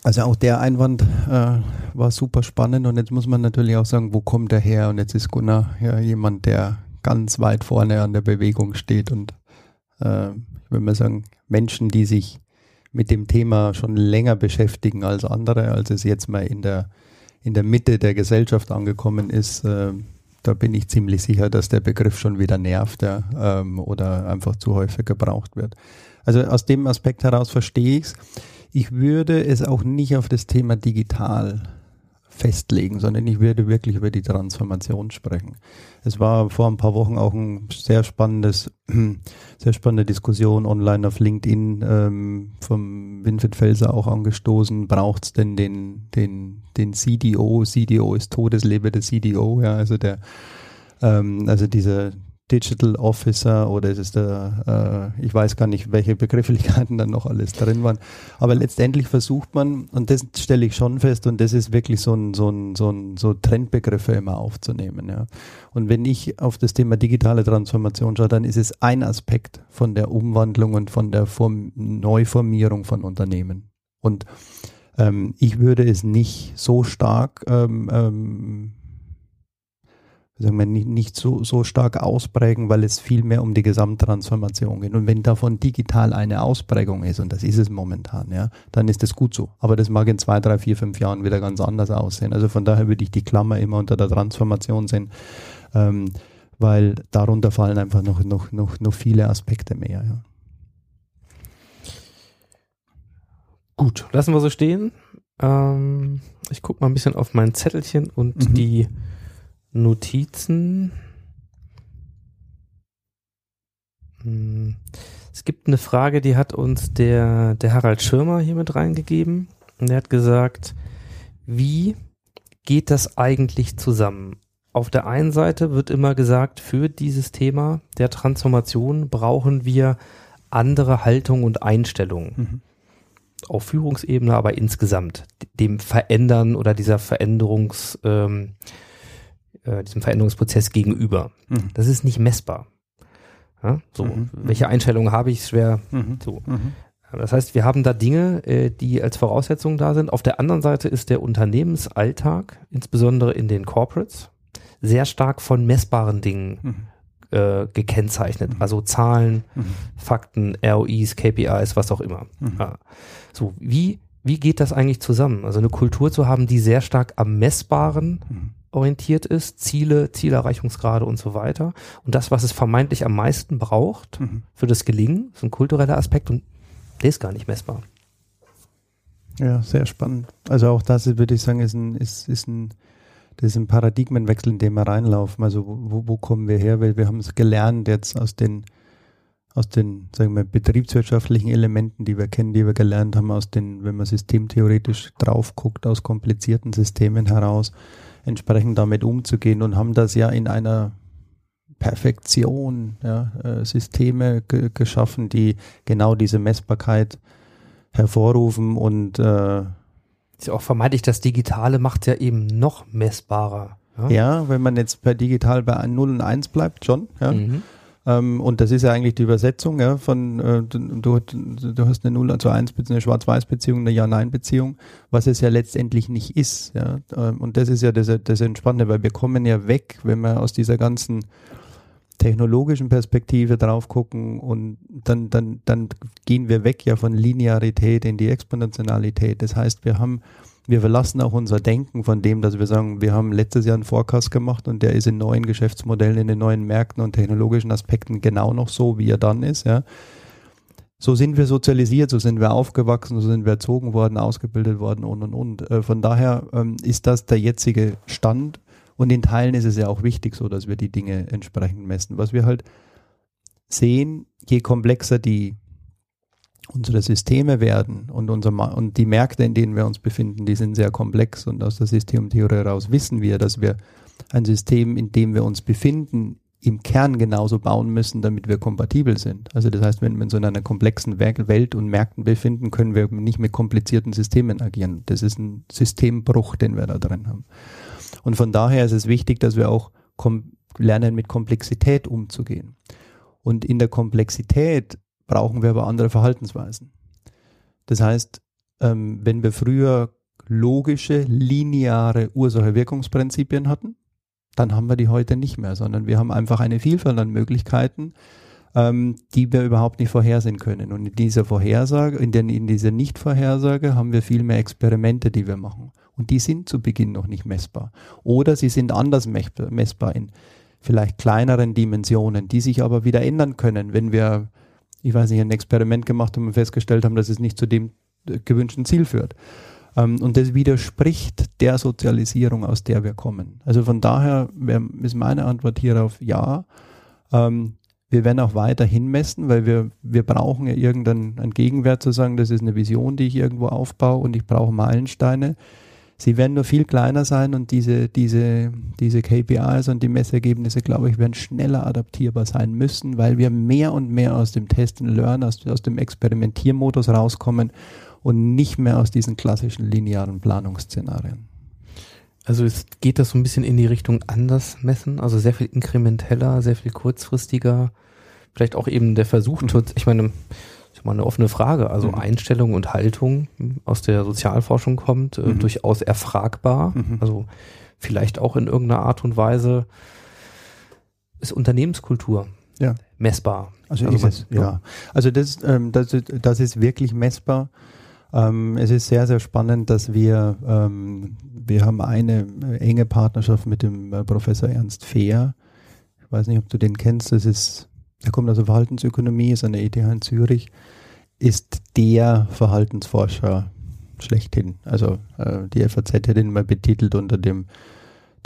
C: Also auch der Einwand äh, war super spannend und jetzt muss man natürlich auch sagen, wo kommt er her? Und jetzt ist Gunnar ja jemand, der ganz weit vorne an der Bewegung steht und äh, ich würde mal sagen, Menschen, die sich mit dem Thema schon länger beschäftigen als andere, als es jetzt mal in der, in der Mitte der Gesellschaft angekommen ist, äh, da bin ich ziemlich sicher, dass der Begriff schon wieder nervt ja, ähm, oder einfach zu häufig gebraucht wird. Also aus dem Aspekt heraus verstehe ich es. Ich würde es auch nicht auf das Thema digital festlegen, sondern ich würde wirklich über die Transformation sprechen. Es war vor ein paar Wochen auch ein sehr spannendes, sehr spannende Diskussion online auf LinkedIn ähm, vom Winfried Felser auch angestoßen. Braucht es denn den, den, den CDO? CDO ist Todeslebe der CDO, ja, also der, ähm, also dieser Digital Officer oder ist es der, äh, ich weiß gar nicht, welche Begrifflichkeiten dann noch alles drin waren. Aber letztendlich versucht man, und das stelle ich schon fest, und das ist wirklich so ein, so ein, so ein, so Trendbegriffe immer aufzunehmen, ja. Und wenn ich auf das Thema digitale Transformation schaue, dann ist es ein Aspekt von der Umwandlung und von der Form, Neuformierung von Unternehmen. Und ähm, ich würde es nicht so stark ähm, ähm, sagen wir, nicht, nicht so, so stark ausprägen, weil es viel mehr um die Gesamttransformation geht. Und wenn davon digital eine Ausprägung ist, und das ist es momentan, ja, dann ist das gut so. Aber das mag in zwei, drei, vier, fünf Jahren wieder ganz anders aussehen. Also von daher würde ich die Klammer immer unter der Transformation sehen, ähm, weil darunter fallen einfach noch, noch, noch, noch viele Aspekte mehr. Ja.
A: Gut, lassen wir so stehen. Ähm, ich gucke mal ein bisschen auf mein Zettelchen und
C: Mhm.
A: die Notizen. Hm. Es gibt eine Frage, die hat uns der, der Harald Schirmer hier mit reingegeben. Und der hat gesagt, wie geht das eigentlich zusammen? Auf der einen Seite wird immer gesagt, für dieses Thema der Transformation brauchen wir andere Haltung und Einstellungen
C: Mhm.
A: auf Führungsebene, aber insgesamt dem Verändern oder dieser Veränderungs, ähm, äh, diesem Veränderungsprozess gegenüber.
C: Mhm.
A: Das ist nicht messbar. Ja, so,
C: Mhm.
A: welche Einstellungen habe ich? Schwer.
C: Mhm.
A: So.
C: Mhm.
A: Das heißt, wir haben da Dinge, äh, die als Voraussetzung da sind. Auf der anderen Seite ist der Unternehmensalltag, insbesondere in den Corporates, sehr stark von messbaren Dingen
C: Mhm.
A: äh, gekennzeichnet. Also Zahlen,
C: Mhm.
A: Fakten, ROIs, KPIs, was auch immer.
C: Mhm.
A: Ja. So, wie, wie geht das eigentlich zusammen? Also eine Kultur zu haben, die sehr stark am Messbaren
C: Mhm.
A: Orientiert ist, Ziele, Zielerreichungsgrade und so weiter. Und das, was es vermeintlich am meisten braucht
C: Mhm.
A: für das Gelingen, ist ein kultureller Aspekt und der ist gar nicht messbar.
C: Ja, sehr spannend. Also auch das würde ich sagen, ist ein, ist, ist ein, das ist ein Paradigmenwechsel, in dem wir reinlaufen. Also wo, wo kommen wir her? Weil wir haben es gelernt jetzt aus den, aus den, sagen wir, betriebswirtschaftlichen Elementen, die wir kennen, die wir gelernt haben, aus den, wenn man systemtheoretisch drauf guckt, aus komplizierten Systemen heraus, entsprechend damit umzugehen und haben das ja in einer Perfektion, ja, äh, Systeme ge geschaffen, die genau diese Messbarkeit hervorrufen und äh,
A: Ist ja auch vermeintlich, das Digitale macht ja eben noch messbarer. Ja.
C: ja, wenn man jetzt bei digital bei 0 und 1 bleibt, schon, ja.
A: Mhm.
C: Ähm, und das ist ja eigentlich die Übersetzung, ja, von äh, du, du, hast eine 0 zu 1 Beziehung, eine Schwarz-Weiß-Beziehung, eine Ja-Nein-Beziehung, was es ja letztendlich nicht ist, ja. Ähm, und das ist ja das, das Entspannende, weil wir kommen ja weg, wenn wir aus dieser ganzen technologischen Perspektive drauf gucken und dann, dann, dann gehen wir weg ja von Linearität in die Exponentialität. Das heißt, wir haben, wir verlassen auch unser Denken von dem, dass wir sagen, wir haben letztes Jahr einen Forecast gemacht und der ist in neuen Geschäftsmodellen, in den neuen Märkten und technologischen Aspekten genau noch so, wie er dann ist, ja. So sind wir sozialisiert, so sind wir aufgewachsen, so sind wir erzogen worden, ausgebildet worden und und und. Äh, Von daher ähm, ist das der jetzige Stand und in Teilen ist es ja auch wichtig so, dass wir die Dinge entsprechend messen. Was wir halt sehen, je komplexer die unsere Systeme werden und, unser, und die Märkte, in denen wir uns befinden, die sind sehr komplex und aus der Systemtheorie heraus wissen wir, dass wir ein System, in dem wir uns befinden, im Kern genauso bauen müssen, damit wir kompatibel sind. Also das heißt, wenn wir uns in einer komplexen Welt und Märkten befinden, können wir nicht mit komplizierten Systemen agieren. Das ist ein Systembruch, den wir da drin haben. Und von daher ist es wichtig, dass wir auch lernen, mit Komplexität umzugehen. Und in der Komplexität brauchen wir aber andere Verhaltensweisen. Das heißt, ähm, wenn wir früher logische, lineare Ursache-Wirkungsprinzipien hatten, dann haben wir die heute nicht mehr, sondern wir haben einfach eine Vielfalt an Möglichkeiten, ähm, die wir überhaupt nicht vorhersehen können. Und in dieser Vorhersage, in, der, in dieser Nicht-Vorhersage haben wir viel mehr Experimente, die wir machen. Und die sind zu Beginn noch nicht messbar. Oder sie sind anders messbar in vielleicht kleineren Dimensionen, die sich aber wieder ändern können, wenn wir, ich weiß nicht, ein Experiment gemacht haben und festgestellt haben, dass es nicht zu dem äh, gewünschten Ziel führt. Ähm, und das widerspricht der Sozialisierung, aus der wir kommen. Also von daher ist meine Antwort hierauf ja. Ähm, wir werden auch weiterhin messen, weil wir, wir brauchen ja irgendeinen Gegenwert zu sagen, das ist eine Vision, die ich irgendwo aufbaue und ich brauche Meilensteine. Sie werden nur viel kleiner sein und diese, diese, diese KPIs und die Messergebnisse, glaube ich, werden schneller adaptierbar sein müssen, weil wir mehr und mehr aus dem Test and Learn, aus, aus dem Experimentiermodus rauskommen und nicht mehr aus diesen klassischen linearen Planungsszenarien.
A: Also es geht das so ein bisschen in die Richtung anders messen, also sehr viel inkrementeller, sehr viel kurzfristiger. Vielleicht auch eben der Versuch,
C: Mhm.
A: ich meine, ist mal eine offene Frage, also
C: Mhm.
A: Einstellung und Haltung aus der Sozialforschung kommt, äh,
C: Mhm.
A: durchaus erfragbar.
C: Mhm.
A: Also vielleicht auch in irgendeiner Art und Weise ist Unternehmenskultur
C: Ja.
A: messbar.
C: Also,
A: Also
C: ist
A: man-
C: es, ja. Also das, ähm, das, ist- das ist wirklich messbar. Ähm, es ist sehr, sehr spannend, dass wir, ähm, wir haben eine äh, enge Partnerschaft mit dem äh, Professor Ernst Fehr. Ich weiß nicht, ob du den kennst. Das ist, er kommt aus der Verhaltensökonomie, ist an der ETH in Zürich, ist der Verhaltensforscher schlechthin. Also äh, die FAZ hat ihn mal betitelt unter dem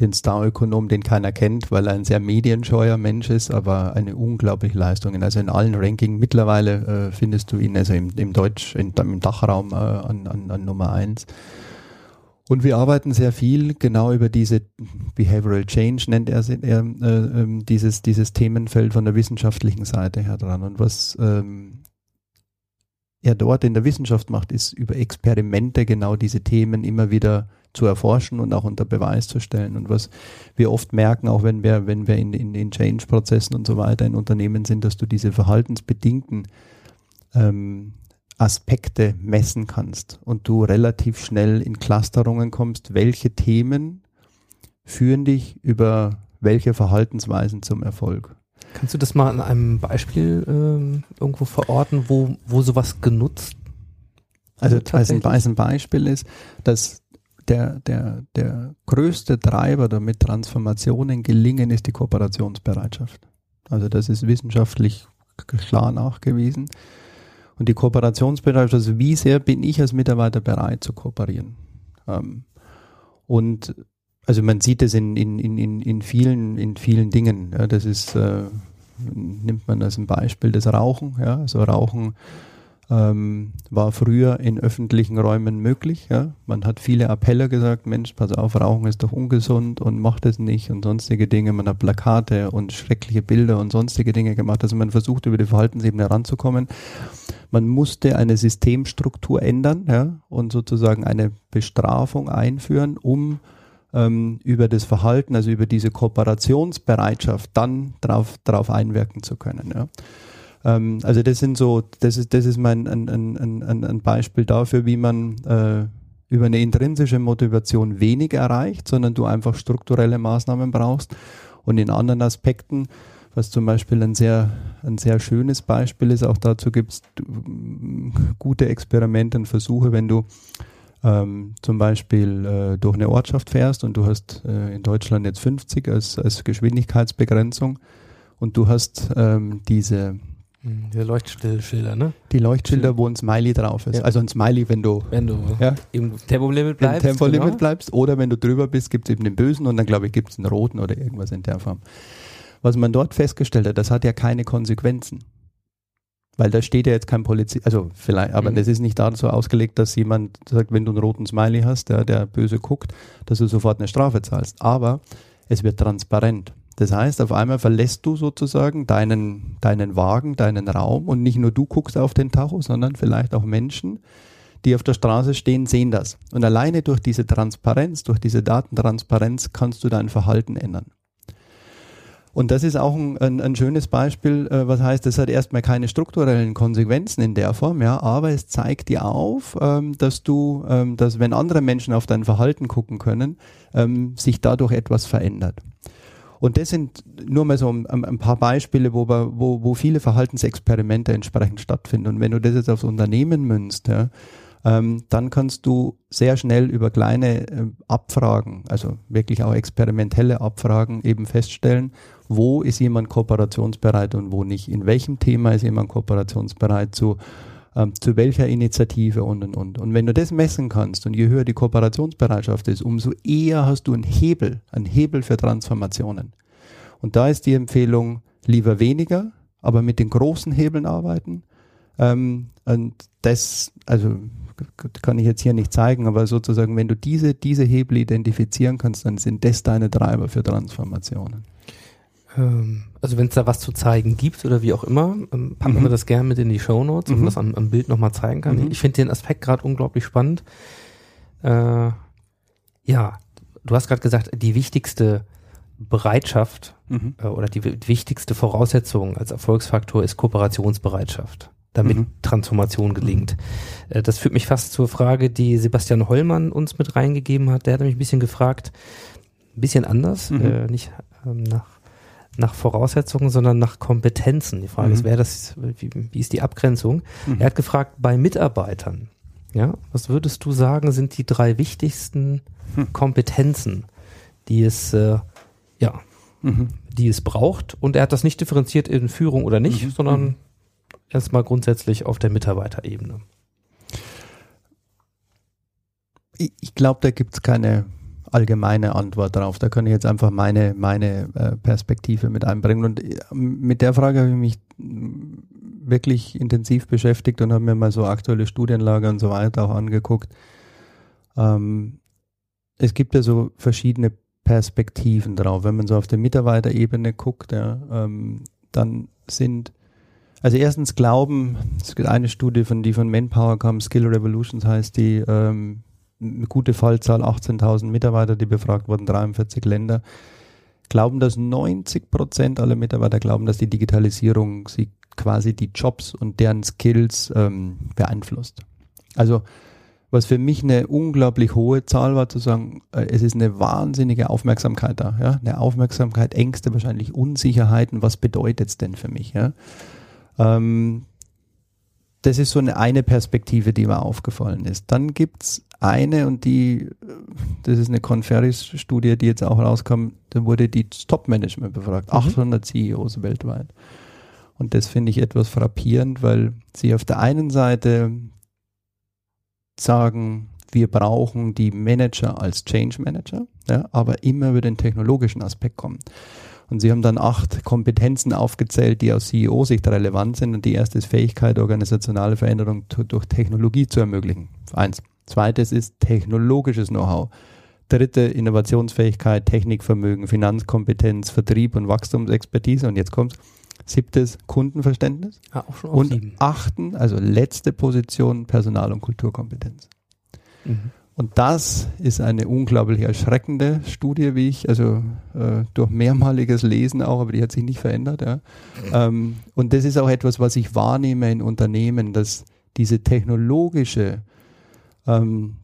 C: den Star-Ökonom, den keiner kennt, weil er ein sehr medienscheuer Mensch ist, aber eine unglaubliche Leistung. Also in allen Rankings mittlerweile äh, findest du ihn, also im, im Deutsch, in, im Dachraum äh, an, an, an Nummer eins. Und wir arbeiten sehr viel genau über diese Behavioral Change, nennt er, er äh, ähm, dieses, dieses Themenfeld von der wissenschaftlichen Seite her dran. Und was ähm, er dort in der Wissenschaft macht, ist über Experimente genau diese Themen immer wieder zu erforschen und auch unter Beweis zu stellen. Und was wir oft merken, auch wenn wir, wenn wir in, in, in Change-Prozessen und so weiter in Unternehmen sind, dass du diese verhaltensbedingten ähm, Aspekte messen kannst und du relativ schnell in Clusterungen kommst, welche Themen führen dich über welche Verhaltensweisen zum Erfolg.
A: Kannst du das mal an einem Beispiel ähm, irgendwo verorten, wo, wo sowas genutzt
C: Also
A: wird
C: als ein, als ein Beispiel ist, dass der, der, der größte Treiber, damit Transformationen gelingen, ist die Kooperationsbereitschaft. Also das ist wissenschaftlich klar nachgewiesen. Und die Kooperationsbereitschaft, also wie sehr bin ich als Mitarbeiter bereit zu kooperieren? Ähm, und also man sieht es in, in, in, in, vielen, in vielen Dingen. Ja, das ist, äh, nimmt man als ein Beispiel das Rauchen. Ja, also Rauchen ähm, war früher in öffentlichen Räumen möglich. Ja? Man hat viele Appelle gesagt, Mensch, pass auf, Rauchen ist doch ungesund und macht es nicht und sonstige Dinge. Man hat Plakate und schreckliche Bilder und sonstige Dinge gemacht. Also man versucht über die Verhaltensebene ranzukommen. Man musste eine Systemstruktur ändern ja? und sozusagen eine Bestrafung einführen, um ähm, über das Verhalten, also über diese Kooperationsbereitschaft dann drauf, drauf einwirken zu können. Ja? Ähm, also das sind so, das ist, das ist mein ein, ein, ein, Beispiel dafür, wie man äh, über eine intrinsische Motivation wenig erreicht, sondern du einfach strukturelle Maßnahmen brauchst. Und in anderen Aspekten, was zum Beispiel ein sehr, ein sehr schönes Beispiel ist, auch dazu gibt es gute Experimente und Versuche, wenn du ähm, zum Beispiel äh, durch eine Ortschaft fährst und du hast äh, in Deutschland jetzt 50 als, als Geschwindigkeitsbegrenzung und du hast ähm, diese
A: Hm, Diese Leuchtschilder, ne?
C: die Leuchtschilder, wo ein Smiley drauf ist.
A: Ja.
C: Also ein Smiley, wenn du
A: Wenn du
C: Ja.
A: im Tempolimit
C: im
A: bleibst.
C: Tempolimit
A: genau.
C: bleibst oder wenn du drüber bist, gibt es eben den bösen und dann glaube ich gibt es einen roten oder irgendwas in der Form. Was man dort festgestellt hat, das hat ja keine Konsequenzen. Weil da steht ja jetzt kein Polizist, also vielleicht, aber
A: Mhm.
C: das ist nicht dazu ausgelegt, dass jemand sagt, wenn du einen roten Smiley hast, der, der böse guckt, dass du sofort eine Strafe zahlst. Aber es wird transparent. Das heißt, auf einmal verlässt du sozusagen deinen, deinen Wagen, deinen Raum und nicht nur du guckst auf den Tacho, sondern vielleicht auch Menschen, die auf der Straße stehen, sehen das. Und alleine durch diese Transparenz, durch diese Datentransparenz kannst du dein Verhalten ändern. Und das ist auch ein, ein, ein schönes Beispiel, äh, was heißt, das hat erstmal keine strukturellen Konsequenzen in der Form, ja, aber es zeigt dir auf, ähm, dass du, ähm, dass wenn andere Menschen auf dein Verhalten gucken können, ähm, sich dadurch etwas verändert. Und das sind nur mal so ein, ein paar Beispiele, wo, wo, wo viele Verhaltensexperimente entsprechend stattfinden. Und wenn du das jetzt aufs Unternehmen münzt, ja, ähm, dann kannst du sehr schnell über kleine äh, Abfragen, also wirklich auch experimentelle Abfragen, eben feststellen, wo ist jemand kooperationsbereit und wo nicht. In welchem Thema ist jemand kooperationsbereit zu ähm, zu welcher Initiative und und und. Und wenn du das messen kannst und je höher die Kooperationsbereitschaft ist, umso eher hast du einen Hebel, einen Hebel für Transformationen. Und da ist die Empfehlung, lieber weniger, aber mit den großen Hebeln arbeiten. Ähm, und das, also kann ich jetzt hier nicht zeigen, aber sozusagen, wenn du diese, diese Hebel identifizieren kannst, dann sind das deine Treiber für Transformationen.
A: Ähm, also wenn es da was zu zeigen gibt oder wie auch immer, ähm, packen
C: Mhm.
A: wir das gerne mit in die Show Notes, um
C: Mhm.
A: das am, am Bild nochmal zeigen kann.
C: Mhm.
A: Ich finde den Aspekt gerade unglaublich spannend. Äh, ja, du hast gerade gesagt, die wichtigste Bereitschaft
C: Mhm.
A: äh, oder die, wi- wichtigste Voraussetzung als Erfolgsfaktor ist Kooperationsbereitschaft, damit
C: Mhm.
A: Transformation gelingt. Äh, das führt mich fast zur Frage, die Sebastian Hollmann uns mit reingegeben hat. Der hat mich ein bisschen gefragt, ein bisschen anders,
C: Mhm.
A: äh, nicht ähm, nach, nach Voraussetzungen, sondern nach Kompetenzen. Die Frage
C: Mhm.
A: ist, wer das, wie, wie ist die Abgrenzung?
C: Mhm.
A: Er hat gefragt, bei Mitarbeitern, ja, was würdest du sagen, sind die drei wichtigsten
C: Hm.
A: Kompetenzen, die es, äh, ja,
C: Mhm.
A: die es braucht. Und er hat das nicht differenziert in Führung oder nicht,
C: Mhm.
A: sondern
C: Mhm.
A: erstmal grundsätzlich auf der Mitarbeiterebene.
C: Ich, ich glaube, da gibt es keine allgemeine Antwort drauf. Da kann ich jetzt einfach meine, meine äh, Perspektive mit einbringen. Und äh, mit der Frage habe ich mich wirklich intensiv beschäftigt und habe mir mal so aktuelle Studienlage und so weiter auch angeguckt. Ähm, es gibt ja so verschiedene Perspektiven drauf. Wenn man so auf der Mitarbeiterebene guckt, ja, ähm, dann sind also erstens glauben, es gibt eine Studie, von die von Manpower kam, Skill Revolutions heißt die, ähm, eine gute Fallzahl, 18.000 Mitarbeiter, die befragt wurden, 43 Länder, glauben, dass 90 Prozent aller Mitarbeiter glauben, dass die Digitalisierung sie quasi die Jobs und deren Skills ähm, beeinflusst. Also was für mich eine unglaublich hohe Zahl war, zu sagen, äh, es ist eine wahnsinnige Aufmerksamkeit da. Ja? Eine Aufmerksamkeit, Ängste, wahrscheinlich Unsicherheiten, was bedeutet es denn für mich? Ja? Ähm, das ist so eine, eine Perspektive, die mir aufgefallen ist. Dann gibt's eine und die, das ist eine Conferis-Studie, die jetzt auch rauskam, da wurde die Top-Management befragt,
A: Mhm.
C: 800 CEOs weltweit. Und das finde ich etwas frappierend, weil sie auf der einen Seite sagen, wir brauchen die Manager als Change Manager, ja, aber immer über den technologischen Aspekt kommen. Und sie haben dann acht Kompetenzen aufgezählt, die aus CEO-Sicht relevant sind. Und die erste ist Fähigkeit, organisationale Veränderung durch Technologie zu ermöglichen. Eins. Zweites ist technologisches Know-how. Dritte Innovationsfähigkeit, Technikvermögen, Finanzkompetenz, Vertrieb und Wachstumsexpertise. Und jetzt kommt's. Siebtes Kundenverständnis.
A: Ja, auch schon auf
C: Und
A: sieben.
C: achten, also letzte Position, Personal- und Kulturkompetenz.
A: Mhm.
C: Und das ist eine unglaublich erschreckende Studie, wie ich, also äh, durch mehrmaliges Lesen auch, aber die hat sich nicht verändert. Ja. Ähm, und das ist auch etwas, was ich wahrnehme in Unternehmen, dass diese technologische, ähm,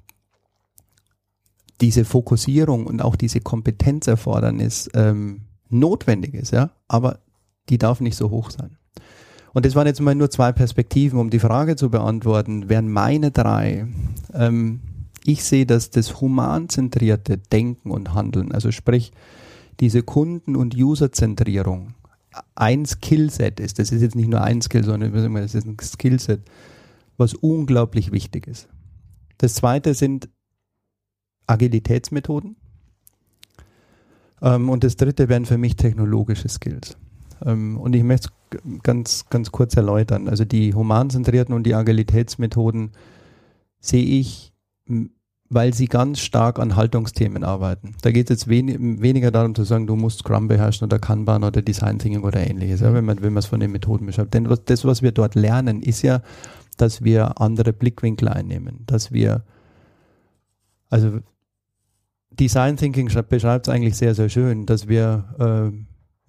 C: diese Fokussierung und auch diese Kompetenzerfordernis ähm, notwendig ist, ja, aber die darf nicht so hoch sein. Und das waren jetzt mal nur zwei Perspektiven, um die Frage zu beantworten, wären meine drei. Ähm, ich sehe, dass das humanzentrierte Denken und Handeln, also sprich diese Kunden- und Userzentrierung, ein Skillset ist. Das ist jetzt nicht nur ein Skill, sondern das ist ein Skillset, was unglaublich wichtig ist. Das zweite sind Agilitätsmethoden. Ähm, und das dritte wären für mich technologische Skills. Ähm, und ich möchte es ganz, ganz kurz erläutern. Also die humanzentrierten und die Agilitätsmethoden sehe ich, weil sie ganz stark an Haltungsthemen arbeiten. Da geht es jetzt wen weniger darum zu sagen, du musst Scrum beherrschen oder Kanban oder Design Thinking oder ähnliches, ja, wenn man wenn man es von den Methoden beschreibt. Denn was, das, was wir dort lernen, ist ja, dass wir andere Blickwinkel einnehmen, dass wir also Design Thinking beschreibt es eigentlich sehr, sehr schön, dass wir, äh,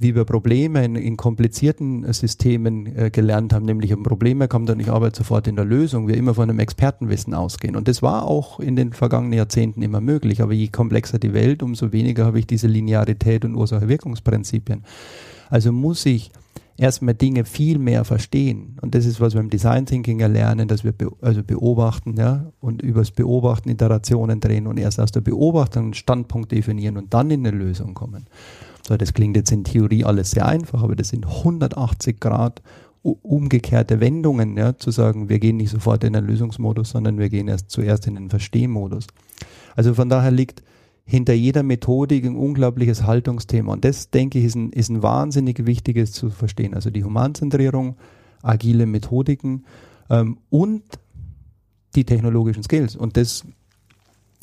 C: wie wir Probleme in, in komplizierten äh, Systemen äh, gelernt haben, nämlich ein Problem kommt und ich arbeite sofort in der Lösung, wir immer von einem Expertenwissen ausgehen. Und das war auch in den vergangenen Jahrzehnten immer möglich. Aber je komplexer die Welt, umso weniger habe ich diese Linearität und Ursache-Wirkungsprinzipien. Also muss ich erstmal Dinge viel mehr verstehen. Und das ist, was wir im Design Thinking erlernen, dass wir be also beobachten, ja, und übers Beobachten Iterationen drehen und erst aus der Beobachtung einen Standpunkt definieren und dann in eine Lösung kommen. So, das klingt jetzt in Theorie alles sehr einfach, aber das sind 180 Grad umgekehrte Wendungen, ja, zu sagen, wir gehen nicht sofort in den Lösungsmodus, sondern wir gehen erst zuerst in den Verstehmodus. Also von daher liegt hinter jeder Methodik ein unglaubliches Haltungsthema. Und das, denke ich, ist ein, ist ein wahnsinnig wichtiges zu verstehen. Also die Humanzentrierung, agile Methodiken ähm, und die technologischen Skills. Und das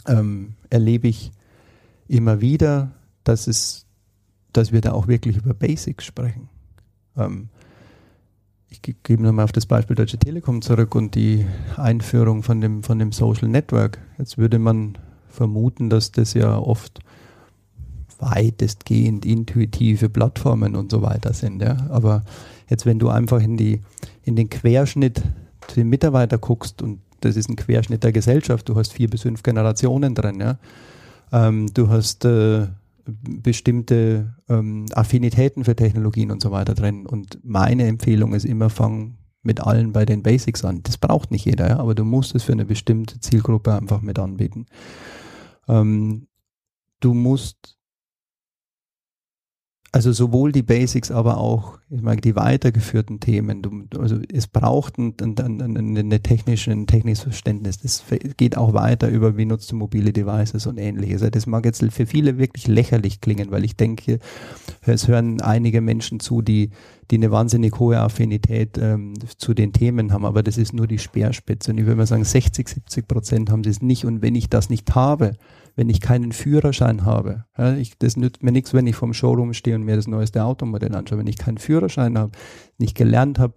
C: ähm, erlebe ich immer wieder, dass es, dass wir da auch wirklich über Basics sprechen. Ähm, ich ge- gebe nochmal auf das Beispiel Deutsche Telekom zurück und die Einführung von dem, von dem Social Network. Jetzt würde man vermuten, dass das ja oft weitestgehend intuitive Plattformen und so weiter sind. Ja? Aber jetzt, wenn du einfach in, die, in den Querschnitt zu den Mitarbeitern guckst und das ist ein Querschnitt der Gesellschaft, du hast vier bis fünf Generationen drin, ja. Ähm, du hast äh, bestimmte ähm, Affinitäten für Technologien und so weiter drin. Und meine Empfehlung ist immer, fang mit allen bei den Basics an. Das braucht nicht jeder, ja, aber du musst es für eine bestimmte Zielgruppe einfach mit anbieten. Ähm, du musst also sowohl die Basics, aber auch ich meine, die weitergeführten Themen. Du, also es braucht ein, ein, ein, ein, eine technische, ein technisches Verständnis. Das geht auch weiter über, wie nutzt du mobile Devices und ähnliches. Das mag jetzt für viele wirklich lächerlich klingen, weil ich denke, es hören einige Menschen zu, die, die eine wahnsinnig hohe Affinität ähm, zu den Themen haben, aber das ist nur die Speerspitze. Und ich würde mal sagen, 60, 70 Prozent haben sie es nicht. Und wenn ich das nicht habe, wenn ich keinen Führerschein habe. Ja, ich, das nützt mir nichts, wenn ich vom Showroom stehe und mir das neueste Automodell anschaue. Wenn ich keinen Führerschein habe, nicht gelernt habe,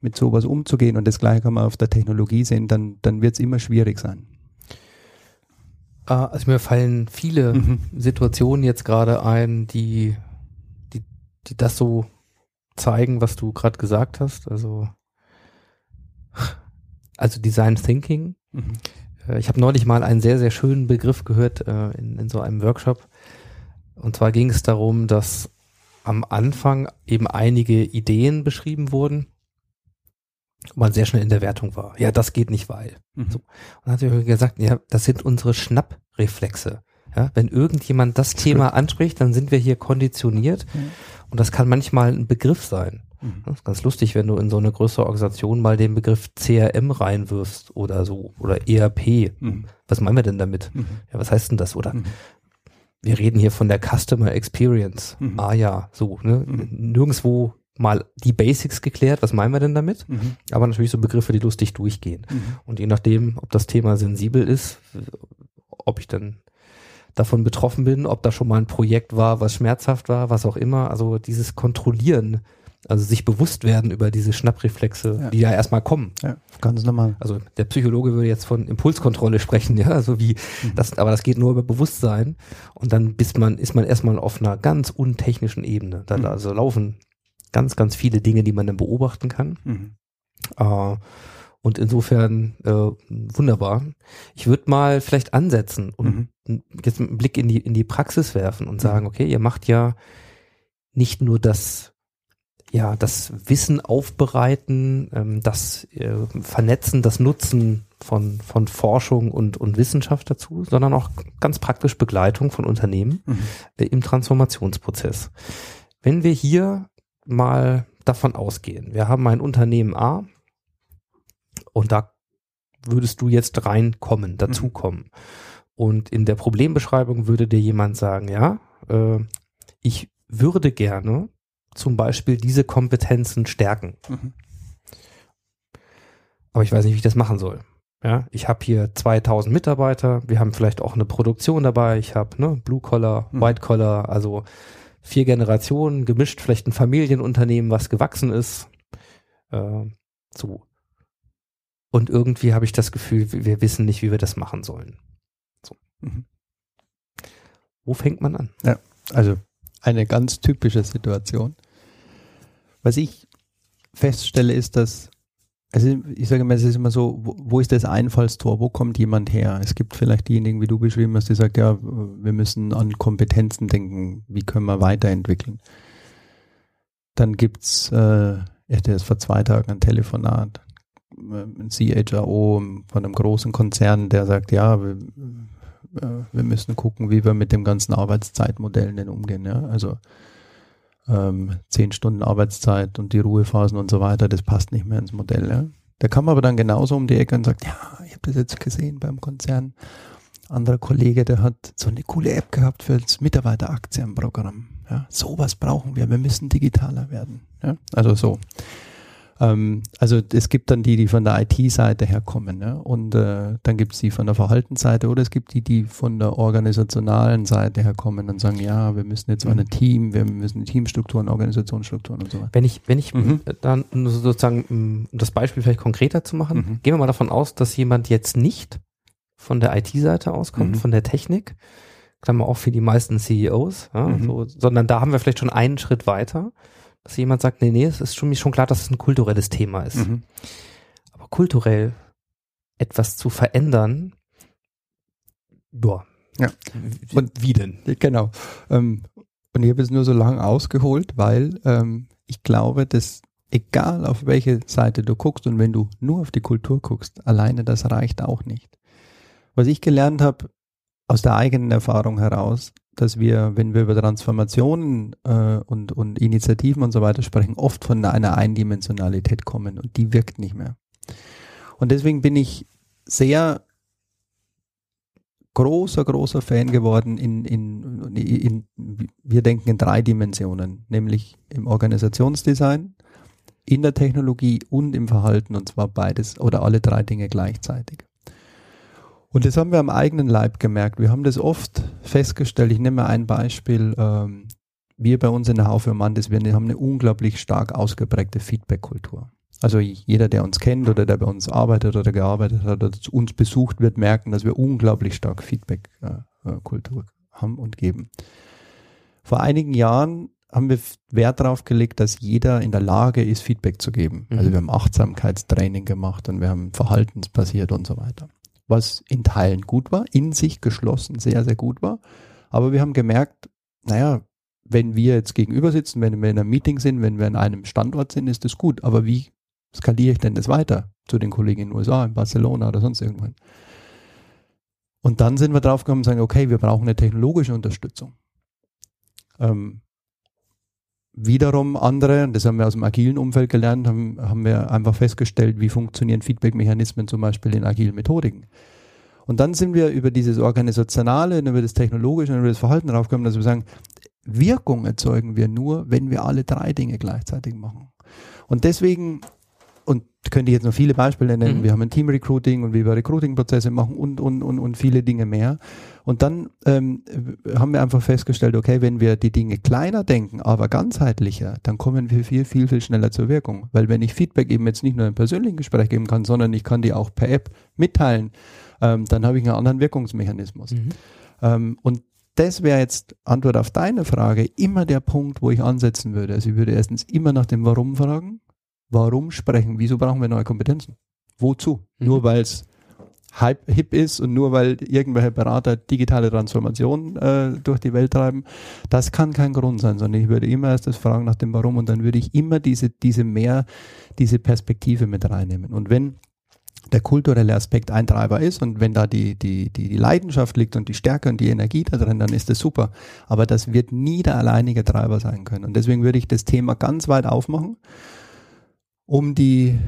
C: mit sowas umzugehen und das gleiche kann man auf der Technologie sehen, dann, dann wird es immer schwierig sein.
A: Ah, also mir fallen viele
C: Mhm.
A: Situationen jetzt gerade ein, die, die, die das so zeigen, was du gerade gesagt hast. Also, also Design Thinking.
C: Mhm.
A: Äh, Ich habe neulich mal einen sehr, sehr schönen Begriff gehört äh, in, in so einem Workshop. Und zwar ging es darum, dass am Anfang eben einige Ideen beschrieben wurden, wo man sehr schnell in der Wertung war. Ja, das geht nicht, weil.
C: Mhm.
A: So. Und dann hat er gesagt, ja, das sind unsere Schnappreflexe. Ja, wenn irgendjemand das Thema anspricht, dann sind wir hier konditioniert.
C: Mhm.
A: Und das kann manchmal ein Begriff sein.
C: Mhm.
A: Das ist ganz lustig, wenn du in so eine größere Organisation mal den Begriff CRM reinwirfst oder so oder ERP.
C: Mhm.
A: Was meinen wir denn damit?
C: Mhm.
A: Ja, was heißt denn das? Oder
C: Mhm.
A: wir reden hier von der Customer Experience.
C: Mhm.
A: Ah ja, so. Ne?
C: Mhm.
A: Nirgendwo mal die Basics geklärt. Was meinen wir denn damit?
C: Mhm.
A: Aber natürlich so Begriffe, die lustig durchgehen.
C: Mhm.
A: Und je nachdem, ob das Thema sensibel ist, ob ich dann davon betroffen bin, ob da schon mal ein Projekt war, was schmerzhaft war, was auch immer. Also dieses Kontrollieren, also sich bewusst werden über diese Schnappreflexe,
C: Ja.
A: die ja erstmal kommen.
C: Ja, ganz normal.
A: Also der Psychologe würde jetzt von Impulskontrolle sprechen, ja, also wie
C: Mhm.
A: das, aber das geht nur über Bewusstsein und dann bis man, ist man erstmal auf einer ganz untechnischen Ebene. Da
C: Mhm.
A: also laufen ganz, ganz viele Dinge, die man dann beobachten kann.
C: Mhm.
A: Äh, und insofern äh, wunderbar. Ich würde mal vielleicht ansetzen und
C: Mhm.
A: jetzt einen Blick in die, in die Praxis werfen und sagen, okay, ihr macht ja nicht nur das, ja, das Wissen aufbereiten, ähm, das äh, Vernetzen, das Nutzen von, von Forschung und, und Wissenschaft dazu, sondern auch ganz praktisch Begleitung von Unternehmen
C: Mhm.
A: äh, im Transformationsprozess. Wenn wir hier mal davon ausgehen, wir haben ein Unternehmen A und da würdest du jetzt reinkommen, dazukommen. Und in der Problembeschreibung würde dir jemand sagen, ja, äh, ich würde gerne zum Beispiel diese Kompetenzen stärken.
C: Mhm.
A: Aber ich weiß nicht, wie ich das machen soll. Ja, ich habe hier 2000 Mitarbeiter, wir haben vielleicht auch eine Produktion dabei, ich habe ne, Blue Collar,
C: Mhm.
A: White Collar, also vier Generationen, gemischt vielleicht ein Familienunternehmen, was gewachsen ist. Äh, so. Und irgendwie habe ich das Gefühl, wir wissen nicht, wie wir das machen sollen. So.
C: Mhm.
A: Wo fängt man an?
C: Also eine ganz typische Situation. Was ich feststelle, ist, dass, also ich sage mal, es ist immer so, wo, wo ist das Einfallstor? Wo kommt jemand her? Es gibt vielleicht diejenigen, wie du beschrieben hast, die sagen, ja, wir müssen an Kompetenzen denken. Wie können wir weiterentwickeln? Dann gibt's, äh, ich hatte jetzt vor zwei Tagen ein Telefonat, äh, ein CHRO von einem großen Konzern, der sagt, ja, wir, äh, wir müssen gucken, wie wir mit dem ganzen Arbeitszeitmodell denn umgehen. Ja? Also ähm, zehn Stunden Arbeitszeit und die Ruhephasen und so weiter, das passt nicht mehr ins Modell. Ja. Der kam aber dann genauso um die Ecke und sagt, ja, ich habe das jetzt gesehen beim Konzern. Anderer Kollege, der hat so eine coole App gehabt für das Mitarbeiteraktienprogramm. Ja, sowas brauchen wir. Wir müssen digitaler werden. Ja, also so. Ähm, also es gibt dann die, die von der IT-Seite herkommen, ja? und äh, dann gibt es die von der Verhaltensseite oder es gibt die, die von der organisationalen Seite herkommen und sagen, ja, wir müssen jetzt mal ein Team, wir müssen Teamstrukturen, Organisationsstrukturen und so weiter.
A: Wenn ich, wenn ich
C: Mhm.
A: äh, dann sozusagen, um das Beispiel vielleicht konkreter zu machen,
C: Mhm.
A: gehen wir mal davon aus, dass jemand jetzt nicht von der IT-Seite auskommt,
C: Mhm.
A: von der Technik, Klammer auch für die meisten CEOs, ja,
C: Mhm.
A: so, sondern da haben wir vielleicht schon einen Schritt weiter, dass jemand sagt, nee, nee, es ist schon, mir schon klar, dass es ein kulturelles Thema ist.
C: Mhm.
A: Aber kulturell etwas zu verändern, ja.
C: Ja.
A: Und wie denn?
C: Genau. Ähm, und ich habe es nur so lange ausgeholt, weil ähm, ich glaube, dass egal auf welche Seite du guckst und wenn du nur auf die Kultur guckst, alleine das reicht auch nicht. Was ich gelernt habe aus der eigenen Erfahrung heraus, dass wir, wenn wir über Transformationen äh, und, und Initiativen und so weiter sprechen, oft von einer Eindimensionalität kommen und die wirkt nicht mehr. Und deswegen bin ich sehr großer, großer Fan geworden in, in, in, in, wir denken in drei Dimensionen, nämlich im Organisationsdesign, in der Technologie und im Verhalten und zwar beides oder alle drei Dinge gleichzeitig. Und das haben wir am eigenen Leib gemerkt. Wir haben das oft festgestellt. Ich nehme mal ein Beispiel. Ähm, wir bei uns in der Haufe Mandes, wir haben eine unglaublich stark ausgeprägte Feedback-Kultur. Also jeder, der uns kennt oder der bei uns arbeitet oder gearbeitet hat oder zu uns besucht, wird merken, dass wir unglaublich stark Feedback-Kultur haben und geben. Vor einigen Jahren haben wir Wert darauf gelegt, dass jeder in der Lage ist, Feedback zu geben.
A: Mhm.
C: Also wir haben Achtsamkeitstraining gemacht und wir haben verhaltensbasiert und so weiter. Was in Teilen gut war, in sich geschlossen sehr, sehr gut war. Aber wir haben gemerkt, naja, wenn wir jetzt gegenüber sitzen, wenn wir in einem Meeting sind, wenn wir in einem Standort sind, ist das gut. Aber wie skaliere ich denn das weiter zu den Kollegen in den USA, in Barcelona oder sonst irgendwann? Und dann sind wir drauf gekommen und sagen, okay, wir brauchen eine technologische Unterstützung. Ähm, wiederum andere, und das haben wir aus dem agilen Umfeld gelernt, haben, haben wir einfach festgestellt, wie funktionieren Feedback-Mechanismen zum Beispiel in agilen Methodiken. Und dann sind wir über dieses Organisationale, über das Technologische und über das Verhalten draufgekommen, dass wir sagen, Wirkung erzeugen wir nur, wenn wir alle drei Dinge gleichzeitig machen. Und deswegen, und könnte ich jetzt noch viele Beispiele nennen,
A: Mhm.
C: wir haben ein Team-Recruiting und wie wir Recruiting-Prozesse machen und, und, und, und viele Dinge mehr. Und dann ähm, haben wir einfach festgestellt, okay, wenn wir die Dinge kleiner denken, aber ganzheitlicher, dann kommen wir viel, viel, viel schneller zur Wirkung. Weil wenn ich Feedback eben jetzt nicht nur im persönlichen Gespräch geben kann, sondern ich kann die auch per App mitteilen, ähm, dann habe ich einen anderen Wirkungsmechanismus.
A: Mhm.
C: Ähm, und das wäre jetzt Antwort auf deine Frage immer der Punkt, wo ich ansetzen würde. Also ich würde erstens immer nach dem Warum fragen. Warum sprechen? Wieso brauchen wir neue Kompetenzen? Wozu?
A: Mhm.
C: Nur weil es hype, hip ist und nur weil irgendwelche Berater digitale Transformation äh, durch die Welt treiben. Das kann kein Grund sein, sondern ich würde immer erst das fragen nach dem Warum und dann würde ich immer diese, diese mehr, diese Perspektive mit reinnehmen. Und wenn der kulturelle Aspekt ein Treiber ist und wenn da die, die, die, Leidenschaft liegt und die Stärke und die Energie da drin, dann ist das super. Aber das wird nie der alleinige Treiber sein können. Und deswegen würde ich das Thema ganz weit aufmachen, um die,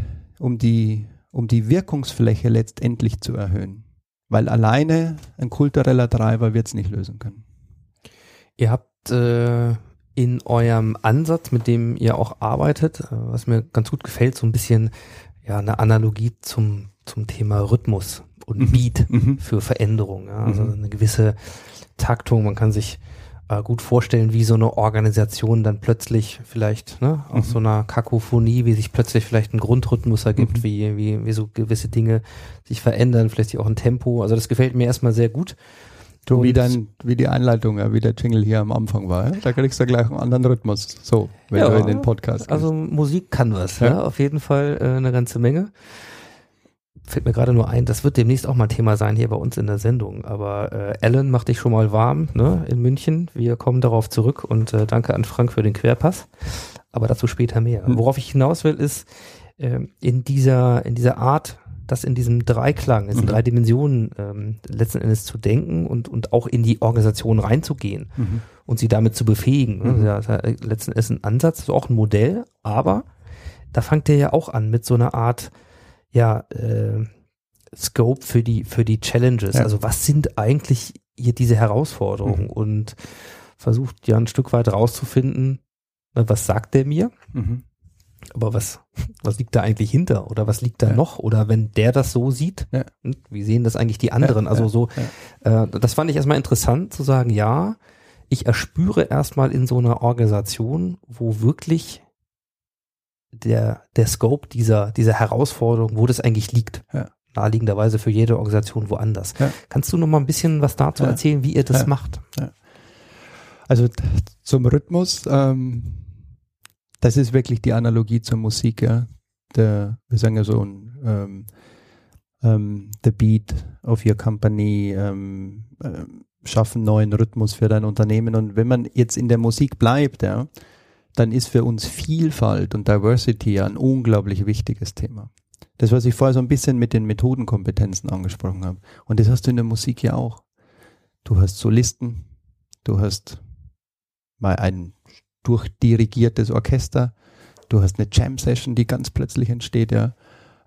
C: um die, um die Wirkungsfläche letztendlich zu erhöhen. Weil alleine ein kultureller Treiber wird es nicht lösen können.
A: Ihr habt äh, in eurem Ansatz, mit dem ihr auch arbeitet, äh, was mir ganz gut gefällt, so ein bisschen ja eine Analogie zum zum Thema Rhythmus und
C: Mhm.
A: Beat
C: Mhm.
A: für Veränderung. Ja? Also
C: Mhm.
A: eine gewisse Taktung. Man kann sich äh, gut vorstellen, wie so eine Organisation dann plötzlich vielleicht ne, aus
C: Mhm.
A: so einer Kakophonie, wie sich plötzlich vielleicht ein Grundrhythmus ergibt,
C: Mhm.
A: wie, wie, wie so gewisse Dinge sich verändern, vielleicht auch ein Tempo. Also das gefällt mir erstmal sehr gut.
C: So wie dein, wie die Einleitung, wie der Jingle hier am Anfang war. Da kriegst du gleich einen anderen Rhythmus. So, wenn
A: Ja,
C: du in den Podcast
A: Also Musik kann was,
C: Ja.
A: ja. auf jeden Fall äh, eine ganze Menge. Fällt mir gerade nur ein, das wird demnächst auch mal Thema sein hier bei uns in der Sendung. Aber äh, Alan macht dich schon mal warm ne, in München. Wir kommen darauf zurück und äh, danke an Frank für den Querpass. Aber dazu später mehr.
C: Hm.
A: Worauf ich hinaus will, ist äh, in dieser in dieser Art das in diesem Dreiklang, in diesen
C: Mhm.
A: drei Dimensionen ähm, letzten Endes zu denken und, und auch in die Organisation reinzugehen
C: Mhm.
A: und sie damit zu befähigen. Ne?
C: Mhm.
A: Ja, ja letzten Endes ein Ansatz, ist auch ein Modell, aber da fängt der ja auch an mit so einer Art, ja, äh, Scope für die, für die Challenges.
C: Ja.
A: Also was sind eigentlich hier diese Herausforderungen
C: Mhm.
A: und versucht ja ein Stück weit rauszufinden, ne, was sagt der mir?
C: Mhm.
A: Aber was, was liegt da eigentlich hinter? Oder was liegt da
C: Ja.
A: noch? Oder wenn der das so sieht,
C: Ja.
A: hm, wie sehen das eigentlich die anderen?
C: Ja,
A: also so, Äh, das fand ich erstmal interessant zu sagen, ja, ich erspüre erstmal in so einer Organisation, wo wirklich der, der Scope dieser, dieser Herausforderung, wo das eigentlich liegt.
C: Ja.
A: Naheliegenderweise für jede Organisation woanders.
C: Ja.
A: Kannst du noch mal ein bisschen was dazu
C: Ja.
A: erzählen, wie ihr das macht?
C: Also zum Rhythmus, ähm, das ist wirklich die Analogie zur Musik, ja. Der, wir sagen ja so ein ähm, ähm, the beat of your company, ähm, ähm, schaffen neuen Rhythmus für dein Unternehmen. Und wenn man jetzt in der Musik bleibt, ja, dann ist für uns Vielfalt und Diversity ein unglaublich wichtiges Thema. Das, was ich vorher so ein bisschen mit den Methodenkompetenzen angesprochen habe. Und das hast du in der Musik ja auch. Du hast Solisten, du hast mal ein durchdirigiertes Orchester, du hast eine Jam-Session, die ganz plötzlich entsteht, ja.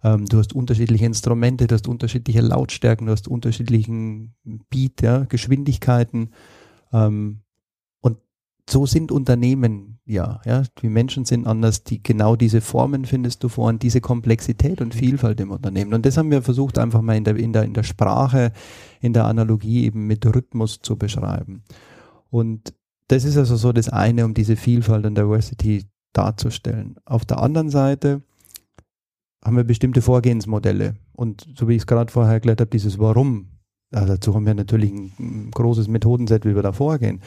C: Ähm, du hast unterschiedliche Instrumente, du hast unterschiedliche Lautstärken, du hast unterschiedlichen Beat, ja, Geschwindigkeiten. Ähm, und so sind Unternehmen, ja, ja. Die Menschen sind anders, die genau diese Formen findest du vor und diese Komplexität und Vielfalt im Unternehmen. Und das haben wir versucht, einfach mal in der, in der, in der Sprache, in der Analogie eben mit Rhythmus zu beschreiben. Und das ist also so das eine, um diese Vielfalt und Diversity darzustellen. Auf der anderen Seite haben wir bestimmte Vorgehensmodelle. Und so wie ich es gerade vorher erklärt habe, dieses Warum, also dazu haben wir natürlich ein, großes Methodenset, wie wir da vorgehen.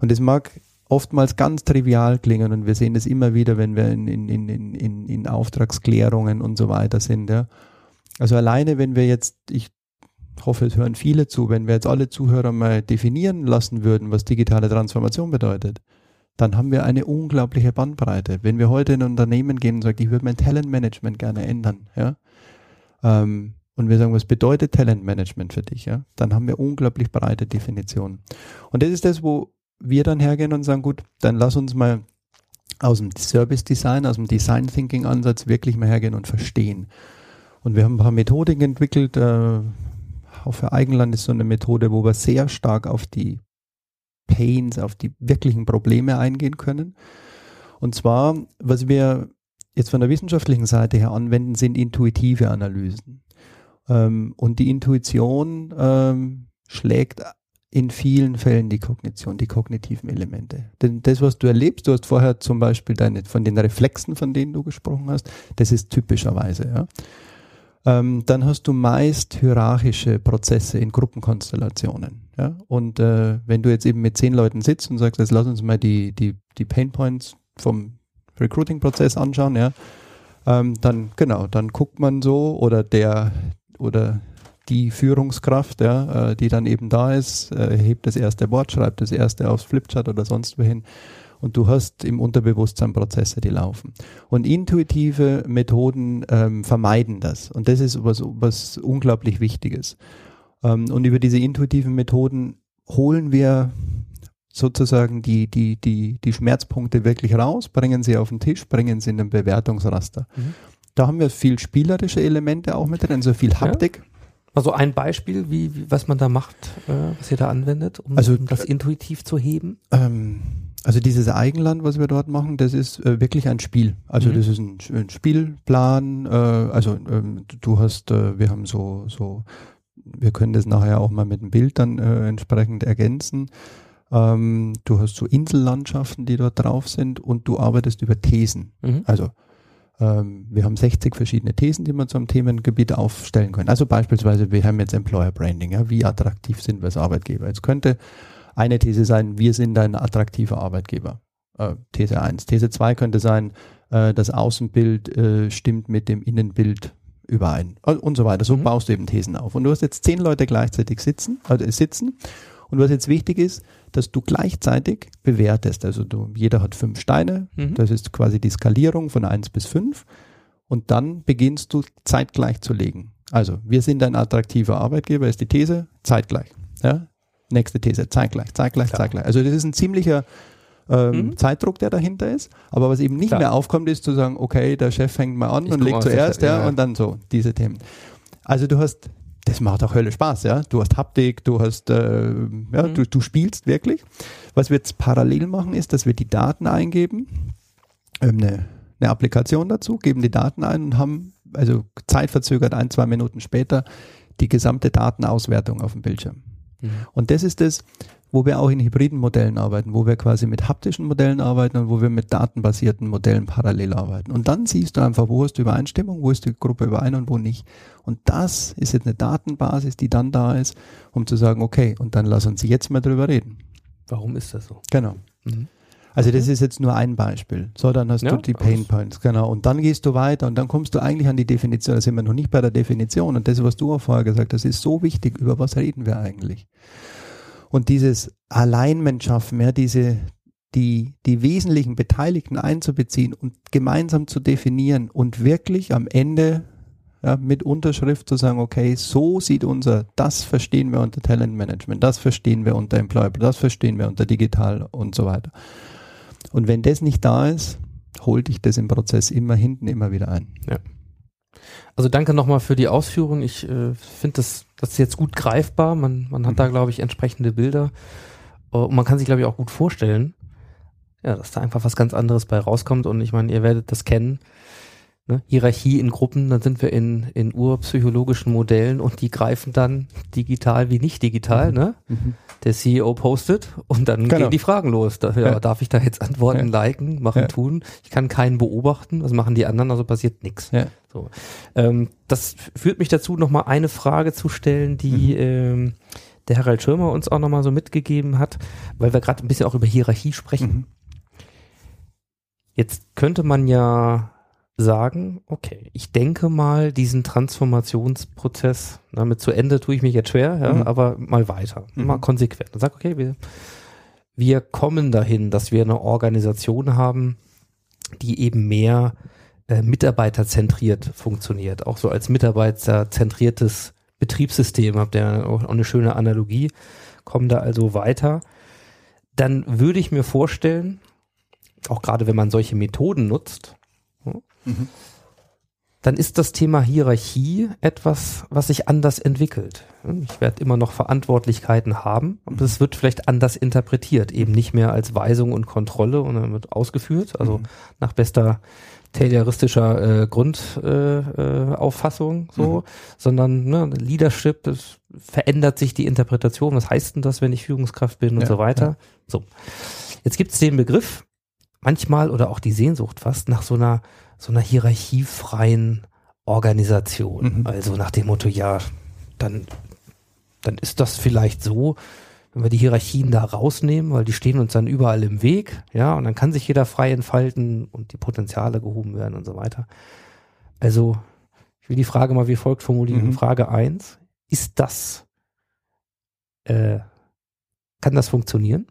C: Und das mag oftmals ganz trivial klingen und wir sehen das immer wieder, wenn wir in, in, in, in, in, Auftragsklärungen und so weiter sind. Ja. Also alleine, wenn wir jetzt, ich hoffe, es hören viele zu, wenn wir jetzt alle Zuhörer mal definieren lassen würden, was digitale Transformation bedeutet, dann haben wir eine unglaubliche Bandbreite. Wenn wir heute in ein Unternehmen gehen und sagen, ich würde mein Talentmanagement gerne ändern, ja, ähm, und wir sagen, was bedeutet Talentmanagement für dich, ja, dann haben wir unglaublich breite Definitionen. Und das ist das, wo wir dann hergehen und sagen, gut, dann lass uns mal aus dem Service Design, aus dem Design Thinking Ansatz wirklich mal hergehen und verstehen. Und wir haben ein paar Methodiken entwickelt, äh, für Eigenland ist so eine Methode, wo wir sehr stark auf die Pains, auf die wirklichen Probleme eingehen können. Und zwar, was wir jetzt von der wissenschaftlichen Seite her anwenden, sind intuitive Analysen. Ähm, und die Intuition ähm, schlägt in vielen Fällen die Kognition, die kognitiven Elemente. Denn das, was du erlebst, du hast vorher zum Beispiel deine, von den Reflexen, von denen du gesprochen hast, das ist typischerweise, ja. Ähm, dann hast du meist hierarchische Prozesse in Gruppenkonstellationen. Ja? Und äh, wenn du jetzt eben mit zehn Leuten sitzt und sagst, jetzt lass uns mal die, die, die Painpoints vom Recruiting-Prozess anschauen, ja, ähm, dann genau, dann guckt man so oder der oder die Führungskraft, ja, äh, die dann eben da ist, äh, hebt das erste Wort, schreibt das erste aufs Flipchart oder sonst wohin und du hast im Unterbewusstsein Prozesse, die laufen. Und intuitive Methoden ähm, vermeiden das. Und das ist was, was unglaublich Wichtiges. Ähm, und über diese intuitiven Methoden holen wir sozusagen die, die, die, die Schmerzpunkte wirklich raus, bringen sie auf den Tisch, bringen sie in den Bewertungsraster.
A: Mhm.
C: Da haben wir viel spielerische Elemente auch mit drin, so viel Haptik.
A: Also ein Beispiel, wie, wie was man da macht, äh, was ihr da anwendet, um,
C: Also,
A: um das intuitiv zu heben.
C: Ähm, also dieses Eigenland, was wir dort machen, das ist äh, wirklich ein Spiel. Also
A: Mhm.
C: das ist ein, ein Spielplan. Äh, also ähm, du- hast, äh, wir haben so, so, wir können das nachher auch mal mit dem Bild dann äh, entsprechend ergänzen. Ähm, du hast so Insellandschaften, die dort drauf sind und du arbeitest über Thesen.
A: Mhm.
C: Also wir haben 60 verschiedene Thesen, die wir zum Themengebiet aufstellen können. Also beispielsweise, wir haben jetzt Employer Branding. Ja? Wie attraktiv sind wir als Arbeitgeber? Jetzt könnte eine These sein, wir sind ein attraktiver Arbeitgeber. Äh, These 1. These 2 könnte sein, äh, das Außenbild äh, stimmt mit dem Innenbild überein und so weiter. So
A: Mhm.
C: baust du eben Thesen auf. Und du hast jetzt zehn Leute gleichzeitig sitzen, äh, sitzen. Und was jetzt wichtig ist, dass du gleichzeitig bewertest. Also du, jeder hat fünf Steine.
A: Mhm.
C: Das ist quasi die Skalierung von eins bis fünf. Und dann beginnst du zeitgleich zu legen. Also, wir sind ein attraktiver Arbeitgeber, ist die These, zeitgleich. Ja? Nächste These, zeitgleich, zeitgleich,
A: Klar.
C: zeitgleich. Also, das ist ein ziemlicher ähm,
A: Mhm.
C: Zeitdruck, der dahinter ist. Aber was eben nicht
A: Klar.
C: mehr aufkommt, ist zu sagen, okay, der Chef fängt mal an
A: Ich
C: und legt zuerst, ja,
A: ja.
C: und dann so, diese Themen. Also, du hast, das macht auch Hölle Spaß, ja. Du hast Haptik, du hast, äh, ja,
A: Mhm.
C: du, du spielst wirklich. Was wir jetzt parallel machen, ist, dass wir die Daten eingeben, ähm, eine, eine Applikation dazu, geben die Daten ein und haben, also zeitverzögert ein, zwei Minuten später, die gesamte Datenauswertung auf dem Bildschirm.
A: Mhm.
C: Und das ist das, wo wir auch in hybriden Modellen arbeiten, wo wir quasi mit haptischen Modellen arbeiten und wo wir mit datenbasierten Modellen parallel arbeiten. Und dann siehst du einfach, wo ist die Übereinstimmung, wo ist die Gruppe überein und wo nicht. Und das ist jetzt eine Datenbasis, die dann da ist, um zu sagen, okay, und dann lass uns jetzt mal drüber reden.
A: Warum ist das so?
C: Genau.
A: Mhm.
C: Also das ist jetzt nur ein Beispiel. So, dann hast
A: Ja,
C: du die Pain Points, genau. Und dann gehst du weiter und dann kommst du eigentlich an die Definition. Da sind wir noch nicht bei der Definition. Und das, was du auch vorher gesagt hast, ist so wichtig. Über was reden wir eigentlich? Und dieses Alignment schaffen, ja, diese, die, die wesentlichen Beteiligten einzubeziehen und gemeinsam zu definieren und wirklich am Ende ja, mit Unterschrift zu sagen, okay, so sieht unser, das verstehen wir unter Talentmanagement, das verstehen wir unter Employable, das verstehen wir unter digital und so weiter. Und wenn das nicht da ist, holt dich das im Prozess immer hinten immer wieder ein.
A: Also danke nochmal für die Ausführung. Ich äh, finde das, das ist jetzt gut greifbar. Man, man hat
C: Mhm.
A: da, glaube ich, entsprechende Bilder. Äh, und man kann sich, glaube ich, auch gut vorstellen, ja, dass da einfach was ganz anderes bei rauskommt. Und ich meine, ihr werdet das kennen. Ne? Hierarchie in Gruppen, dann sind wir in, in urpsychologischen Modellen und die greifen dann digital wie nicht digital. Ne? Der CEO postet und dann
C: Genau.
A: gehen die Fragen los. Da, ja,
C: Ja.
A: Darf ich da jetzt antworten,
C: Ja.
A: liken, machen, tun? Ich kann keinen beobachten. Was machen die anderen? Also passiert nichts. So. Ähm, das führt mich dazu, nochmal eine Frage zu stellen, die
C: Mhm.
A: ähm, der Harald Schirmer uns auch nochmal so mitgegeben hat, weil wir gerade ein bisschen auch über Hierarchie sprechen.
C: Mhm.
A: Jetzt könnte man ja sagen, okay, ich denke mal, diesen Transformationsprozess, damit zu Ende tue ich mich jetzt schwer, ja,
C: Mhm.
A: aber mal weiter,
C: Mhm.
A: mal konsequent. Und sag, okay, wir, wir kommen dahin, dass wir eine Organisation haben, die eben mehr äh, mitarbeiterzentriert funktioniert, auch so als mitarbeiterzentriertes Betriebssystem, habt ihr auch, auch eine schöne Analogie, kommen da also weiter. Dann würde ich mir vorstellen, auch gerade wenn man solche Methoden nutzt,
C: Mhm.
A: dann ist das Thema Hierarchie etwas, was sich anders entwickelt. Ich werde immer noch Verantwortlichkeiten haben, aber es wird vielleicht anders interpretiert, eben nicht mehr als Weisung und Kontrolle und dann wird ausgeführt, also
C: Mhm.
A: nach bester tayloristischer äh, Grundauffassung äh, Auffassung so,
C: Mhm.
A: sondern ne, Leadership, das verändert sich die Interpretation. Was heißt denn das, wenn ich Führungskraft bin und
C: Ja,
A: so weiter? So. Jetzt gibt es den Begriff manchmal oder auch die Sehnsucht fast nach so einer so einer hierarchiefreien Organisation.
C: Mhm.
A: Also nach dem Motto, ja, dann, dann ist das vielleicht so, wenn wir die Hierarchien da rausnehmen, weil die stehen uns dann überall im Weg, ja, und dann kann sich jeder frei entfalten und die Potenziale gehoben werden und so weiter. Also, ich will die Frage mal wie folgt formulieren.
C: Mhm.
A: Frage eins: ist das, äh, kann das funktionieren?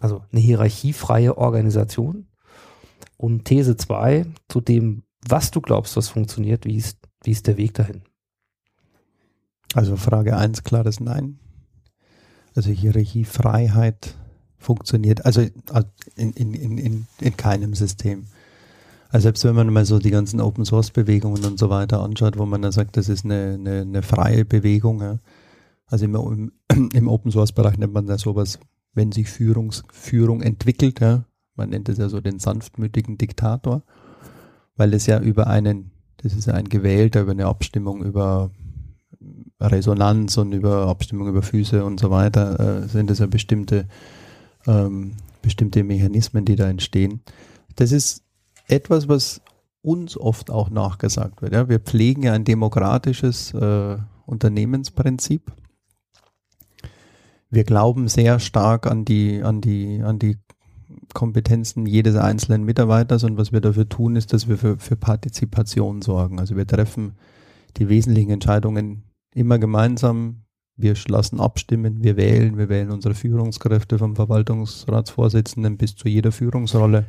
A: Also eine hierarchiefreie Organisation? Und These zwei zu dem, was du glaubst, was funktioniert, wie ist, wie ist der Weg dahin?
C: Also Frage eins klares Nein. Also Hierarchiefreiheit funktioniert, also in, in, in, in, in keinem System. Also selbst wenn man mal so die ganzen Open Source Bewegungen und so weiter anschaut, wo man dann sagt, das ist eine, eine, eine freie Bewegung. Ja. Also im, im, im Open Source Bereich nennt man da sowas, wenn sich Führungs, Führung entwickelt, ja. Man nennt es ja so den sanftmütigen Diktator, weil es ja über einen, das ist ja ein gewählter, über eine Abstimmung über Resonanz und über Abstimmung über Füße und so weiter, äh, sind es ja bestimmte, ähm, bestimmte Mechanismen, die da entstehen. Das ist etwas, was uns oft auch nachgesagt wird. Ja? Wir pflegen ja ein demokratisches äh, Unternehmensprinzip. Wir glauben sehr stark an die, an die, an die Kompetenzen jedes einzelnen Mitarbeiters und was wir dafür tun, ist, dass wir für, für Partizipation sorgen. Also wir treffen die wesentlichen Entscheidungen immer gemeinsam. Wir lassen abstimmen, wir wählen, wir wählen unsere Führungskräfte vom Verwaltungsratsvorsitzenden bis zu jeder Führungsrolle.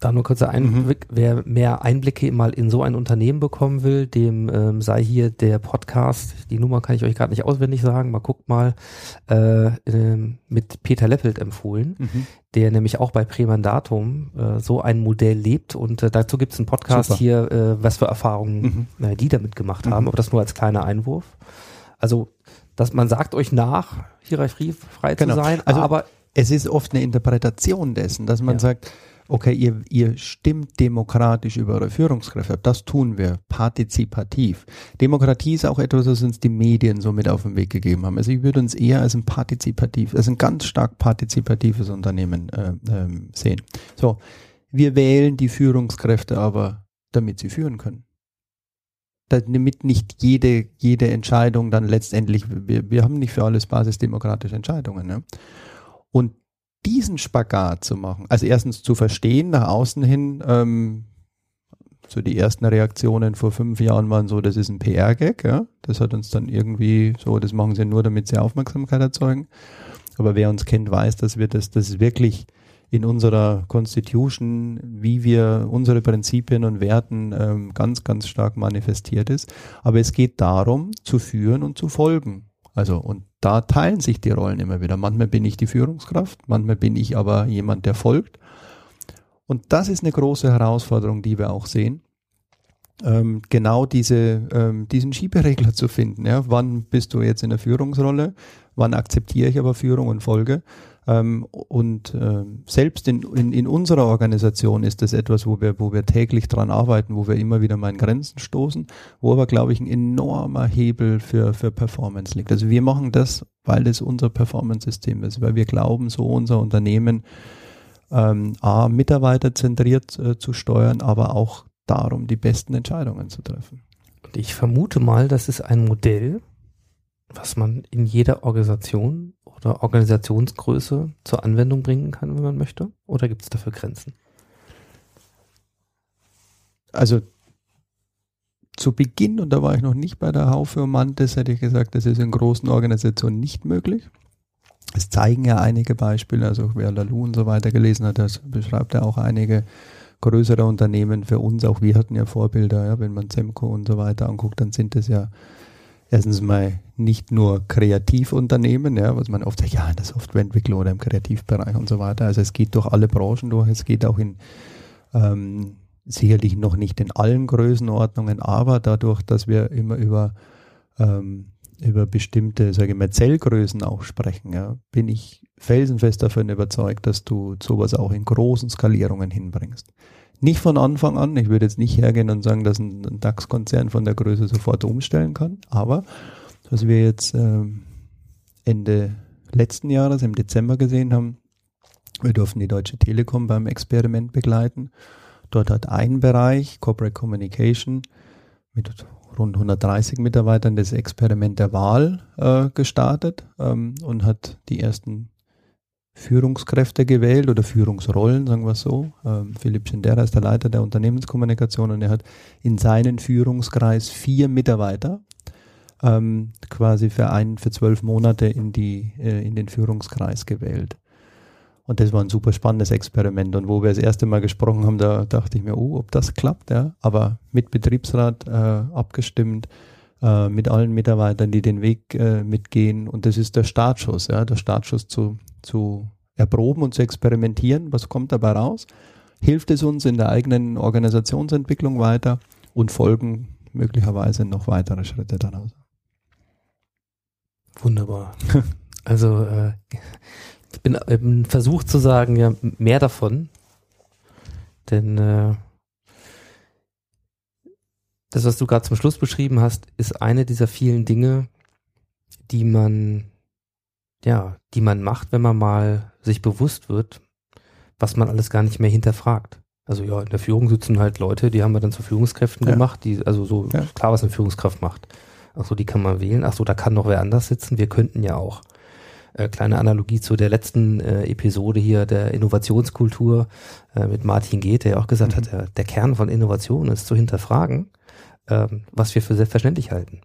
A: Da nur kurzer Einblick, wer mehr Einblicke mal in so ein Unternehmen bekommen will, dem ähm, sei hier der Podcast, die Nummer kann ich euch gerade nicht auswendig sagen, mal guckt mal, äh, ähm, mit Peter Leppelt empfohlen,
C: Mhm.
A: der nämlich auch bei Prämandatum äh, so ein Modell lebt und äh, dazu gibt es einen Podcast
C: Super.
A: hier, äh, was für Erfahrungen äh, die damit gemacht haben,
C: Mhm.
A: aber das nur als kleiner Einwurf. Also, dass man sagt euch nach, hierarchiefrei
C: Genau.
A: zu sein,
C: Also-
A: aber
C: Es ist oft eine Interpretation dessen, dass man
A: Ja.
C: sagt, okay, ihr, ihr stimmt demokratisch über eure Führungskräfte. Das tun wir partizipativ. Demokratie ist auch etwas, was uns die Medien so mit auf den Weg gegeben haben. Also ich würde uns eher als ein partizipativ, als ein ganz stark partizipatives Unternehmen äh, ähm, sehen. So, wir wählen die Führungskräfte aber, damit sie führen können. Damit nicht jede, jede Entscheidung dann letztendlich, wir, wir haben nicht für alles basisdemokratische Entscheidungen. Ne? Und diesen Spagat zu machen, also erstens zu verstehen, nach außen hin, ähm, so die ersten Reaktionen vor fünf Jahren waren so, das ist ein PR-Gag, ja. Das hat uns dann irgendwie so, das machen sie nur, damit sie Aufmerksamkeit erzeugen. Aber wer uns kennt, weiß, dass wir das, das wirklich in unserer Constitution, wie wir unsere Prinzipien und Werten ähm, ganz, ganz stark manifestiert ist. Aber es geht darum, zu führen und zu folgen. Also, und da teilen sich die Rollen immer wieder. Manchmal bin ich die Führungskraft, manchmal bin ich aber jemand, der folgt. Und das ist eine große Herausforderung, die wir auch sehen. Ähm, genau diese, ähm, diesen Schieberegler zu finden. Ja? Wann bist du jetzt in der Führungsrolle? Wann akzeptiere ich aber Führung und Folge? Ähm, und ähm, selbst in, in, in unserer Organisation ist das etwas, wo wir, wo wir täglich dran arbeiten, wo wir immer wieder mal in Grenzen stoßen, wo aber, glaube ich, ein enormer Hebel für, für Performance liegt. Also wir machen das, weil das unser Performance-System ist, weil wir glauben, so unser Unternehmen ähm, A, mitarbeiterzentriert äh, zu steuern, aber auch darum, die besten Entscheidungen zu treffen.
A: Und ich vermute mal, das ist ein Modell, was man in jeder Organisation oder Organisationsgröße zur Anwendung bringen kann, wenn man möchte? Oder gibt es dafür Grenzen?
C: Also zu Beginn, und da war ich noch nicht bei der Haufe und Mantis, hätte ich gesagt, das ist in großen Organisationen nicht möglich. Es zeigen ja einige Beispiele, also wer Lalu und so weiter gelesen hat, das beschreibt ja auch einige größere Unternehmen für uns. Auch wir hatten ja Vorbilder, ja, wenn man Semco und so weiter anguckt, dann sind es ja erstens mal nicht nur Kreativunternehmen, ja, was man oft sagt, ja, in der Softwareentwicklung oder im Kreativbereich und so weiter. Also es geht durch alle Branchen durch, es geht auch in ähm, sicherlich noch nicht in allen Größenordnungen, aber dadurch, dass wir immer über ähm, über bestimmte, sage ich mal, Zellgrößen auch sprechen, ja, bin ich felsenfest davon überzeugt, dass du sowas auch in großen Skalierungen hinbringst. Nicht von Anfang an, ich würde jetzt nicht hergehen und sagen, dass ein, DAX-Konzern von der Größe sofort umstellen kann, aber was wir jetzt ähm, Ende letzten Jahres, im Dezember gesehen haben, wir durften die Deutsche Telekom beim Experiment begleiten. Dort hat ein Bereich, Corporate Communication, mit rund 130 Mitarbeitern das Experiment der Wahl äh, gestartet ähm, und hat die ersten Führungskräfte gewählt oder Führungsrollen, sagen wir es so. Ähm, Philipp Schindera ist der Leiter der Unternehmenskommunikation und er hat in seinen Führungskreis vier Mitarbeiter ähm, quasi für ein, für zwölf Monate in die, äh, in den Führungskreis gewählt. Und das war ein super spannendes Experiment. Und wo wir das erste Mal gesprochen haben, da dachte ich mir, oh, ob das klappt, ja. Aber mit Betriebsrat äh, abgestimmt, äh, mit allen Mitarbeitern, die den Weg äh, mitgehen. Und das ist der Startschuss, ja, der Startschuss zu, zu erproben und zu experimentieren. Was kommt dabei raus? Hilft es uns in der eigenen Organisationsentwicklung weiter und folgen möglicherweise noch weitere Schritte daraus.
A: Wunderbar. Also äh, ich bin, bin versucht zu sagen, ja, mehr davon. Denn äh, das, was du gerade zum Schluss beschrieben hast, ist eine dieser vielen Dinge, die man, ja, die man macht, wenn man mal sich bewusst wird, was man alles gar nicht mehr hinterfragt. Also ja, in der Führung sitzen halt Leute, die haben wir dann zu Führungskräften
C: Ja.
A: gemacht, die, also so
C: Ja.
A: klar, was eine Führungskraft macht. Ach so, die kann man wählen. Ach so, da kann noch wer anders sitzen. Wir könnten ja auch. Äh, kleine Analogie zu der letzten äh, Episode hier der Innovationskultur äh, mit Martin Geht, der ja auch gesagt
C: Mhm.
A: hat, der, der Kern von Innovation ist zu hinterfragen, ähm, was wir für selbstverständlich halten.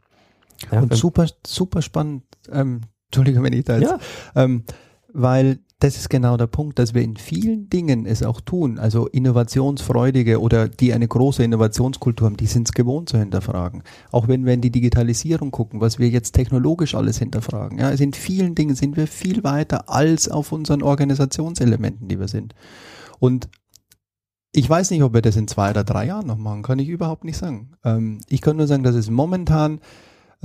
A: Ja,
C: und super, super spannend. Ähm, Entschuldigung, wenn ich da jetzt
A: ja,
C: Ähm, weil das ist genau der Punkt, dass wir in vielen Dingen es auch tun. Also innovationsfreudige oder die eine große Innovationskultur haben, die sind es gewohnt zu hinterfragen. Auch wenn wir in die Digitalisierung gucken, was wir jetzt technologisch alles hinterfragen. Ja, also in vielen Dingen sind wir viel weiter als auf unseren Organisationselementen, die wir sind. Und ich weiß nicht, ob wir das in zwei oder drei Jahren noch machen, kann ich überhaupt nicht sagen. Ähm, ich kann nur sagen, dass es momentan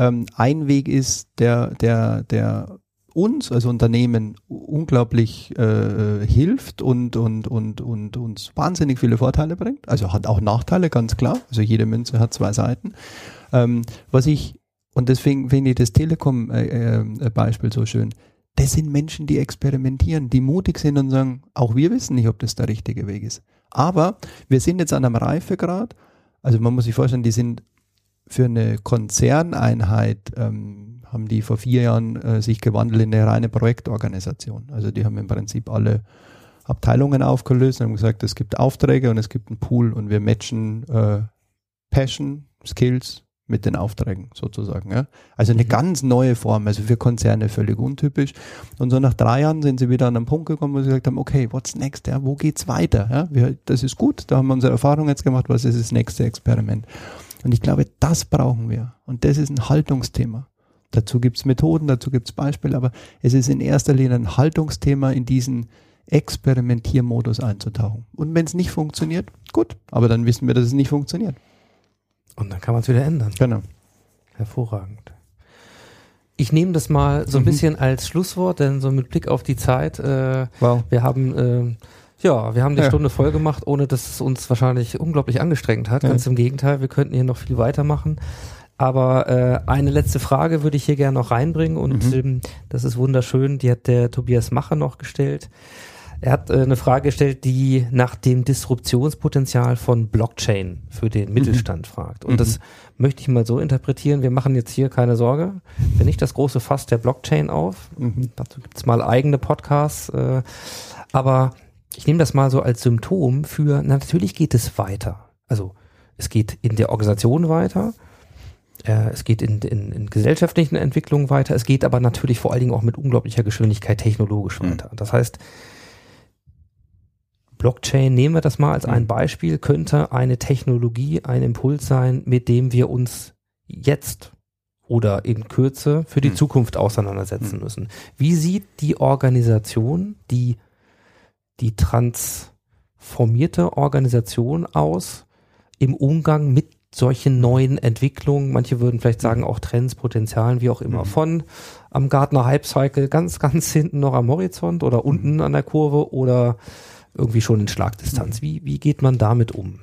C: ähm, ein Weg ist, der, der, der uns als Unternehmen unglaublich äh, hilft und, und, und, und uns wahnsinnig viele Vorteile bringt. Also hat auch Nachteile, ganz klar. Also jede Münze hat zwei Seiten. Ähm, was ich, und deswegen finde ich das Telekom-Beispiel äh, äh, so schön, das sind Menschen, die experimentieren, die mutig sind und sagen, auch wir wissen nicht, ob das der richtige Weg ist. Aber wir sind jetzt an einem Reifegrad, also man muss sich vorstellen, die sind für eine Konzerneinheit ähm, haben die vor vier Jahren äh, sich gewandelt in eine reine Projektorganisation. Also die haben im Prinzip alle Abteilungen aufgelöst und haben gesagt, es gibt Aufträge und es gibt einen Pool und wir matchen äh, Passion, Skills mit den Aufträgen sozusagen. Ja? Also eine mhm. ganz neue Form, also für Konzerne völlig untypisch. Und so nach drei Jahren sind sie wieder an einen Punkt gekommen, wo sie gesagt haben, okay, what's next? Ja? Wo geht's weiter? Ja? Wir, das ist gut, da haben wir unsere Erfahrung jetzt gemacht, was ist das nächste Experiment? Und ich glaube, das brauchen wir. Und das ist ein Haltungsthema. Dazu gibt's Methoden, dazu gibt's Beispiele, aber es ist in erster Linie ein Haltungsthema, in diesen Experimentiermodus einzutauchen. Und wenn es nicht funktioniert, gut, aber dann wissen wir, dass es nicht funktioniert.
A: Und dann kann man es wieder ändern.
C: Genau.
A: Hervorragend. Ich nehme das mal so ein mhm. bisschen als Schlusswort, denn so mit Blick auf die Zeit, äh, wow. wir haben äh, ja, wir haben die ja. Stunde voll gemacht, ohne dass es uns wahrscheinlich unglaublich angestrengt hat. Ja. Ganz im Gegenteil, wir könnten hier noch viel weitermachen. Aber äh, eine letzte Frage würde ich hier gerne noch reinbringen und mhm. ähm, das ist wunderschön, die hat der Tobias Macher noch gestellt. Er hat äh, eine Frage gestellt, die nach dem Disruptionspotenzial von Blockchain für den mhm. Mittelstand fragt. Und mhm. das möchte ich mal so interpretieren. Wir machen jetzt hier keine Sorge, wenn nicht das große Fass der Blockchain auf. Mhm. Dazu gibt's mal eigene Podcasts. Äh, aber ich nehme das mal so als Symptom für, na, natürlich geht es weiter. Also es geht in der Organisation weiter, äh, es geht in, in, in gesellschaftlichen Entwicklungen weiter, es geht aber natürlich vor allen Dingen auch mit unglaublicher Geschwindigkeit technologisch mhm. weiter. Das heißt, Blockchain, nehmen wir das mal als ein mhm. Beispiel, könnte eine Technologie, ein Impuls sein, mit dem wir uns jetzt oder in Kürze für die mhm. Zukunft auseinandersetzen mhm. müssen. Wie sieht die Organisation, die die transformierte Organisation aus im Umgang mit solchen neuen Entwicklungen, manche würden vielleicht sagen auch Trends, Potenzialen, wie auch immer, mhm. von am Gartner Hype Cycle ganz, ganz hinten noch am Horizont oder unten mhm. an der Kurve oder irgendwie schon in Schlagdistanz. Mhm. Wie, wie geht man damit um?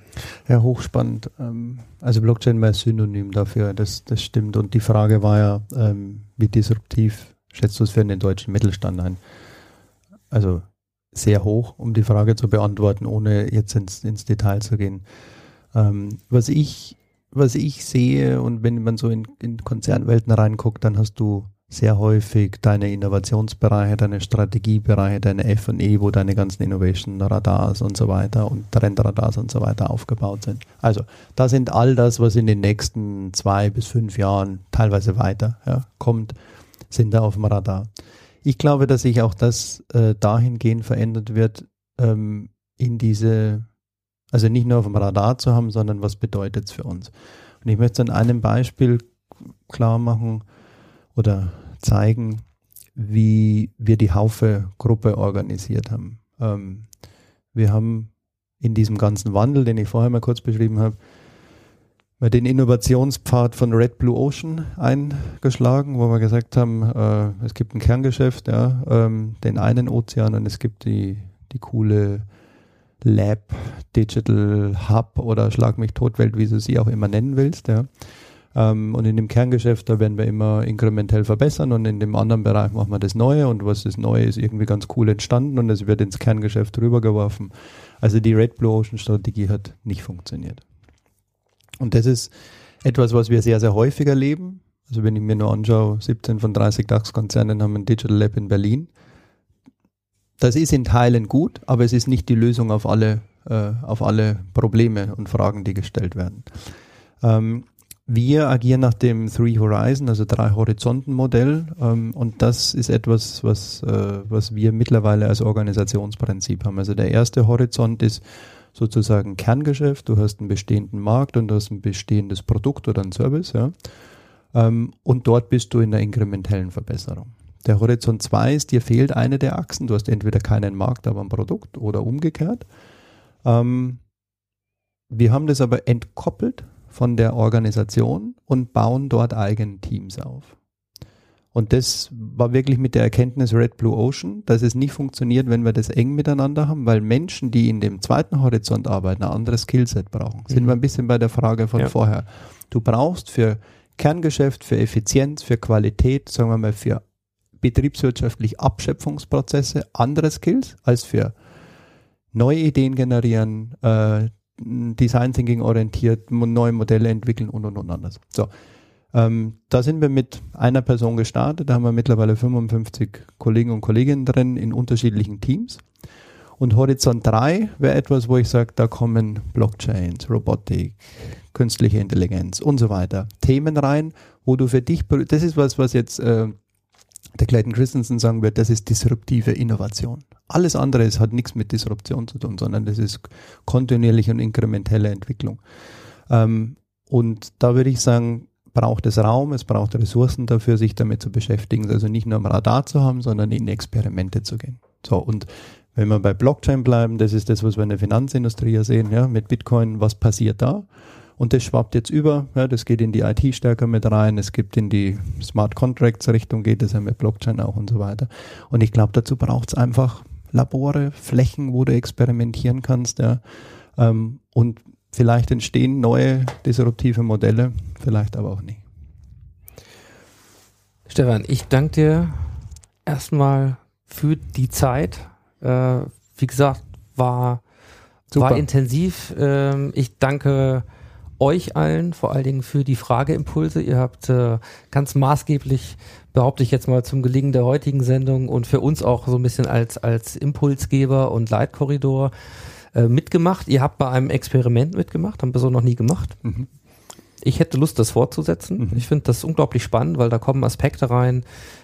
C: Ja, hochspannend. Ähm, also Blockchain war Synonym dafür, das, das stimmt. Und die Frage war ja, ähm, wie disruptiv schätzt du es für den deutschen Mittelstand ein? Also sehr hoch, um die Frage zu beantworten, ohne jetzt ins, ins Detail zu gehen. Ähm, was ich, was ich sehe und wenn man so in, in Konzernwelten reinguckt, dann hast du sehr häufig deine Innovationsbereiche, deine Strategiebereiche, deine F&E, wo deine ganzen Innovation Radars und so weiter und Trendradars und so weiter aufgebaut sind. Also da sind all das, was in den nächsten zwei bis fünf Jahren teilweise weiter ja, kommt, sind da auf dem Radar. Ich glaube, dass sich auch das äh, dahingehend verändert wird, ähm, in diese, also nicht nur auf dem Radar zu haben, sondern was bedeutet es für uns. Und ich möchte an einem Beispiel klar machen oder zeigen, wie wir die Haufe-Gruppe organisiert haben. Ähm, wir haben in diesem ganzen Wandel, den ich vorher mal kurz beschrieben habe, mal den Innovationspfad von Red Blue Ocean eingeschlagen, wo wir gesagt haben, äh, es gibt ein Kerngeschäft, ja, ähm, den einen Ozean und es gibt die, die coole Lab, Digital Hub oder Schlag mich tot Welt, wie du sie auch immer nennen willst, ja. Ähm, und in dem Kerngeschäft, da werden wir immer inkrementell verbessern und in dem anderen Bereich machen wir das Neue und was das Neue ist irgendwie ganz cool entstanden und es wird ins Kerngeschäft rübergeworfen. Also die Red Blue Ocean Strategie hat nicht funktioniert. Und das ist etwas, was wir sehr, sehr häufig erleben. Also wenn ich mir nur anschaue, 17 von 30 DAX-Konzernen haben ein Digital Lab in Berlin. Das ist in Teilen gut, aber es ist nicht die Lösung auf alle, äh, auf alle Probleme und Fragen, die gestellt werden. Ähm, wir agieren nach dem Three Horizon, also drei Horizonten Modell, ähm, und das ist etwas, was, äh, was wir mittlerweile als Organisationsprinzip haben. Also der erste Horizont ist sozusagen Kerngeschäft. Du hast einen bestehenden Markt und du hast ein bestehendes Produkt oder ein Service, ja. Ähm, und dort bist du in der inkrementellen Verbesserung. Der Horizont 2 ist, dir fehlt eine der Achsen. Du hast entweder keinen Markt, aber ein Produkt oder umgekehrt. Ähm, wir haben das aber entkoppelt von der Organisation und bauen dort eigene Teams auf. Und das war wirklich mit der Erkenntnis Red Blue Ocean, dass es nicht funktioniert, wenn wir das eng miteinander haben, weil Menschen, die in dem zweiten Horizont arbeiten, ein anderes Skillset brauchen. Sind
A: Mhm.
C: wir ein bisschen bei der Frage von
A: Ja.
C: vorher. Du brauchst für Kerngeschäft, für Effizienz, für Qualität, sagen wir mal, für betriebswirtschaftlich Abschöpfungsprozesse andere Skills als für neue Ideen generieren, äh, Design Thinking orientiert, neue Modelle entwickeln und und und anders. So. Ähm, da sind wir mit einer Person gestartet, da haben wir mittlerweile 55 Kollegen und Kolleginnen drin in unterschiedlichen Teams. Und Horizont 3 wäre etwas, wo ich sage, da kommen Blockchains, Robotik, künstliche Intelligenz und so weiter. Themen rein, wo du für dich, das ist was, was jetzt äh, der Clayton Christensen sagen wird, das ist disruptive Innovation. Alles andere ist, hat nichts mit Disruption zu tun, sondern das ist kontinuierliche und inkrementelle Entwicklung. Ähm, und da würde ich sagen, braucht es Raum, es braucht Ressourcen dafür, sich damit zu beschäftigen, also nicht nur am Radar zu haben, sondern in Experimente zu gehen. So, und wenn wir bei Blockchain bleiben, das ist das, was wir in der Finanzindustrie ja sehen, ja, mit Bitcoin, was passiert da? Und das schwappt jetzt über, ja, das geht in die IT stärker mit rein, es gibt in die Smart Contracts Richtung, geht es ja mit Blockchain auch und so weiter. Und ich glaube, dazu braucht es einfach Labore, Flächen, wo du experimentieren kannst, ja, ähm, und vielleicht entstehen neue disruptive Modelle, vielleicht aber auch nicht.
A: Stefan, ich danke dir erstmal für die Zeit. Äh, wie gesagt, war,
C: Super.
A: war intensiv. Ähm, ich danke euch allen vor allen Dingen für die Frageimpulse. Ihr habt äh, ganz maßgeblich, behaupte ich jetzt mal, zum Gelingen der heutigen Sendung und für uns auch so ein bisschen als, als Impulsgeber und Leitkorridor äh, mitgemacht. Ihr habt bei einem Experiment mitgemacht, haben wir so noch nie gemacht.
C: Mhm.
A: Ich hätte Lust, das fortzusetzen.
C: Mhm.
A: Ich finde das unglaublich spannend, weil da kommen Aspekte rein,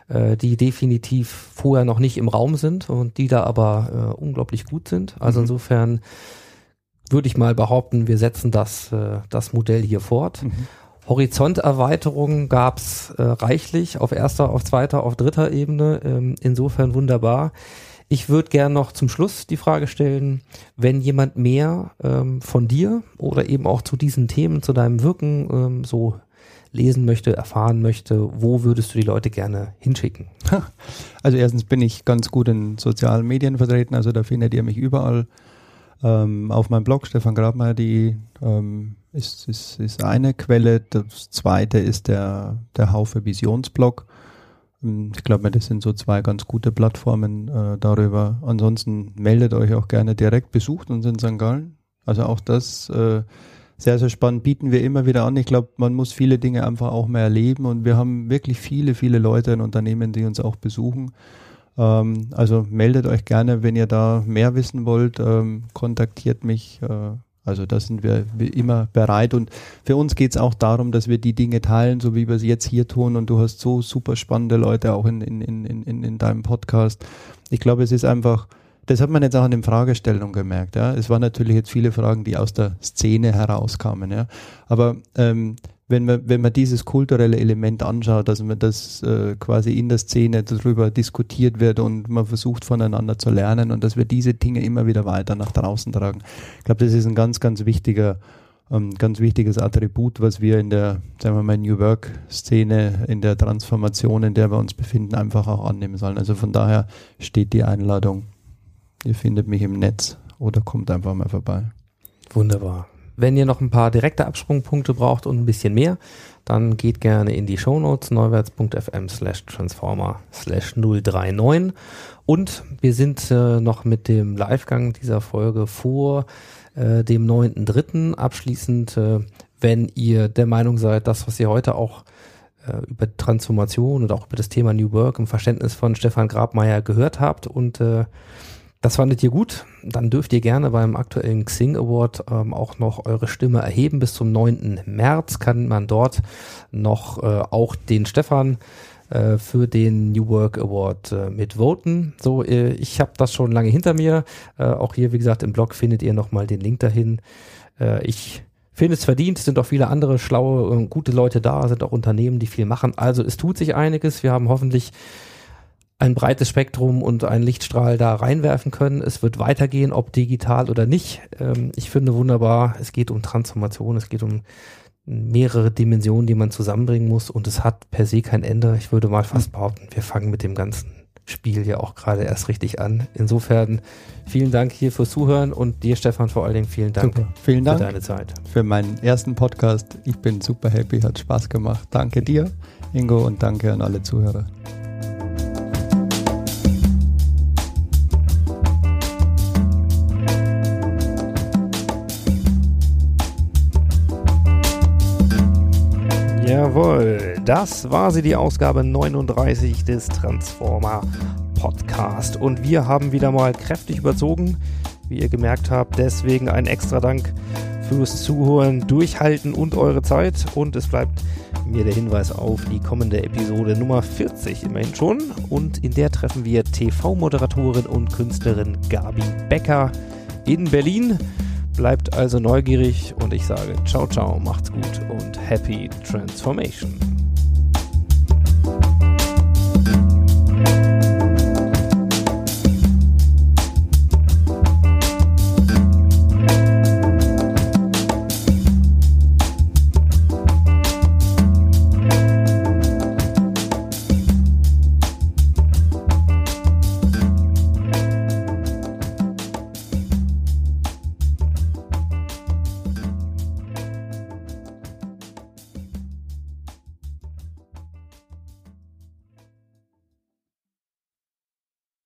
A: äh, die definitiv vorher noch nicht im Raum sind und die da aber äh, unglaublich gut sind. Also
C: Mhm.
A: insofern würde ich mal behaupten, wir setzen das, äh, das Modell hier fort.
C: Mhm.
A: Horizonterweiterungen gab es äh, reichlich auf erster, auf zweiter, auf dritter Ebene. Ähm, insofern wunderbar. Ich würde gern noch zum Schluss die Frage stellen, wenn jemand mehr ähm, von dir oder eben auch zu diesen Themen, zu deinem Wirken ähm, so lesen möchte, erfahren möchte, wo würdest du die Leute gerne hinschicken?
C: Also erstens bin ich ganz gut in sozialen Medien vertreten, also da findet ihr mich überall. Ähm, auf meinem Blog stefangrabmeier.de ähm, ist, ist, ist eine Quelle. Das zweite ist der, der Haufe Visionsblog. Ähm, Ich glaube, das sind so zwei ganz gute Plattformen äh, darüber. Ansonsten meldet euch auch gerne direkt, besucht uns in St. Gallen. Also auch das äh, sehr, sehr spannend, bieten wir immer wieder an. Ich glaube, man muss viele Dinge einfach auch mehr erleben und wir haben wirklich viele, viele Leute in Unternehmen, die uns auch besuchen. Ähm, also meldet euch gerne, wenn ihr da mehr wissen wollt, ähm, kontaktiert mich. Äh, also da sind wir immer bereit und für uns geht es auch darum, dass wir die Dinge teilen, so wie wir es jetzt hier tun und du hast so super spannende Leute auch in, in, in, in, in deinem Podcast. Ich glaube, es ist einfach, das hat man jetzt auch in den Fragestellungen gemerkt. Ja. Es waren natürlich jetzt viele Fragen, die aus der Szene herauskamen. Ja. Aber ähm, wenn man, wenn man dieses kulturelle Element anschaut, dass man das äh, quasi in der Szene darüber diskutiert wird und man versucht voneinander zu lernen und dass wir diese Dinge immer wieder weiter nach draußen tragen. Ich glaube, das ist ein ganz, ganz wichtiger, ähm, ganz wichtiges Attribut, was wir in der, sagen wir mal, New Work-Szene, in der Transformation, in der wir uns befinden, einfach auch annehmen sollen. Also von daher steht die Einladung. Ihr findet mich im Netz oder kommt einfach mal vorbei.
A: Wunderbar. Wenn ihr noch ein paar direkte Absprungpunkte braucht und ein bisschen mehr, dann geht gerne in die Shownotes neuwärts.fm slash transformer slash 039 und wir sind äh, noch mit dem Livegang dieser Folge vor äh, dem 9.3. abschließend, äh, wenn ihr der Meinung seid, das, was ihr heute auch äh, über Transformation und auch über das Thema New Work im Verständnis von Stefan Grabmeier gehört habt und äh, Das fandet ihr gut? Dann dürft ihr gerne beim aktuellen Xing Award ähm, auch noch eure Stimme erheben. Bis zum 9. März kann man dort noch äh, auch den Stefan äh, für den New Work Award äh, mitvoten. So, äh, ich habe das schon lange hinter mir. Äh, auch hier, wie gesagt, im Blog findet ihr nochmal den Link dahin. Ich finde es verdient, sind auch viele andere schlaue und gute Leute da, sind auch Unternehmen, die viel machen. Also es tut sich einiges. Wir haben hoffentlich ein breites Spektrum und einen Lichtstrahl da reinwerfen können. Es wird weitergehen, ob digital oder nicht. Ähm, ich finde wunderbar, es geht um Transformation, es geht um mehrere Dimensionen, die man zusammenbringen muss und es hat per se kein Ende. Ich würde mal fast behaupten, wir fangen mit dem ganzen Spiel ja auch gerade erst richtig an. Insofern vielen Dank hier fürs Zuhören und dir, Stefan, vor allen Dingen vielen Dank
C: Super. Vielen Dank
A: für deine Zeit.
C: Für meinen ersten Podcast. Ich bin super happy, hat Spaß gemacht. Danke dir, Ingo, und danke an alle Zuhörer.
A: Jawohl, das war sie, die Ausgabe 39 des Transformer Podcast. Und wir haben wieder mal kräftig überzogen, wie ihr gemerkt habt. Deswegen ein extra Dank fürs Zuhören, Durchhalten und eure Zeit. Und es bleibt mir der Hinweis auf die kommende Episode Nummer 40 immerhin schon. Und in der treffen wir TV-Moderatorin und Künstlerin Gabi Becker in Berlin. Bleibt also neugierig und ich sage ciao, ciao, macht's gut und happy transformation.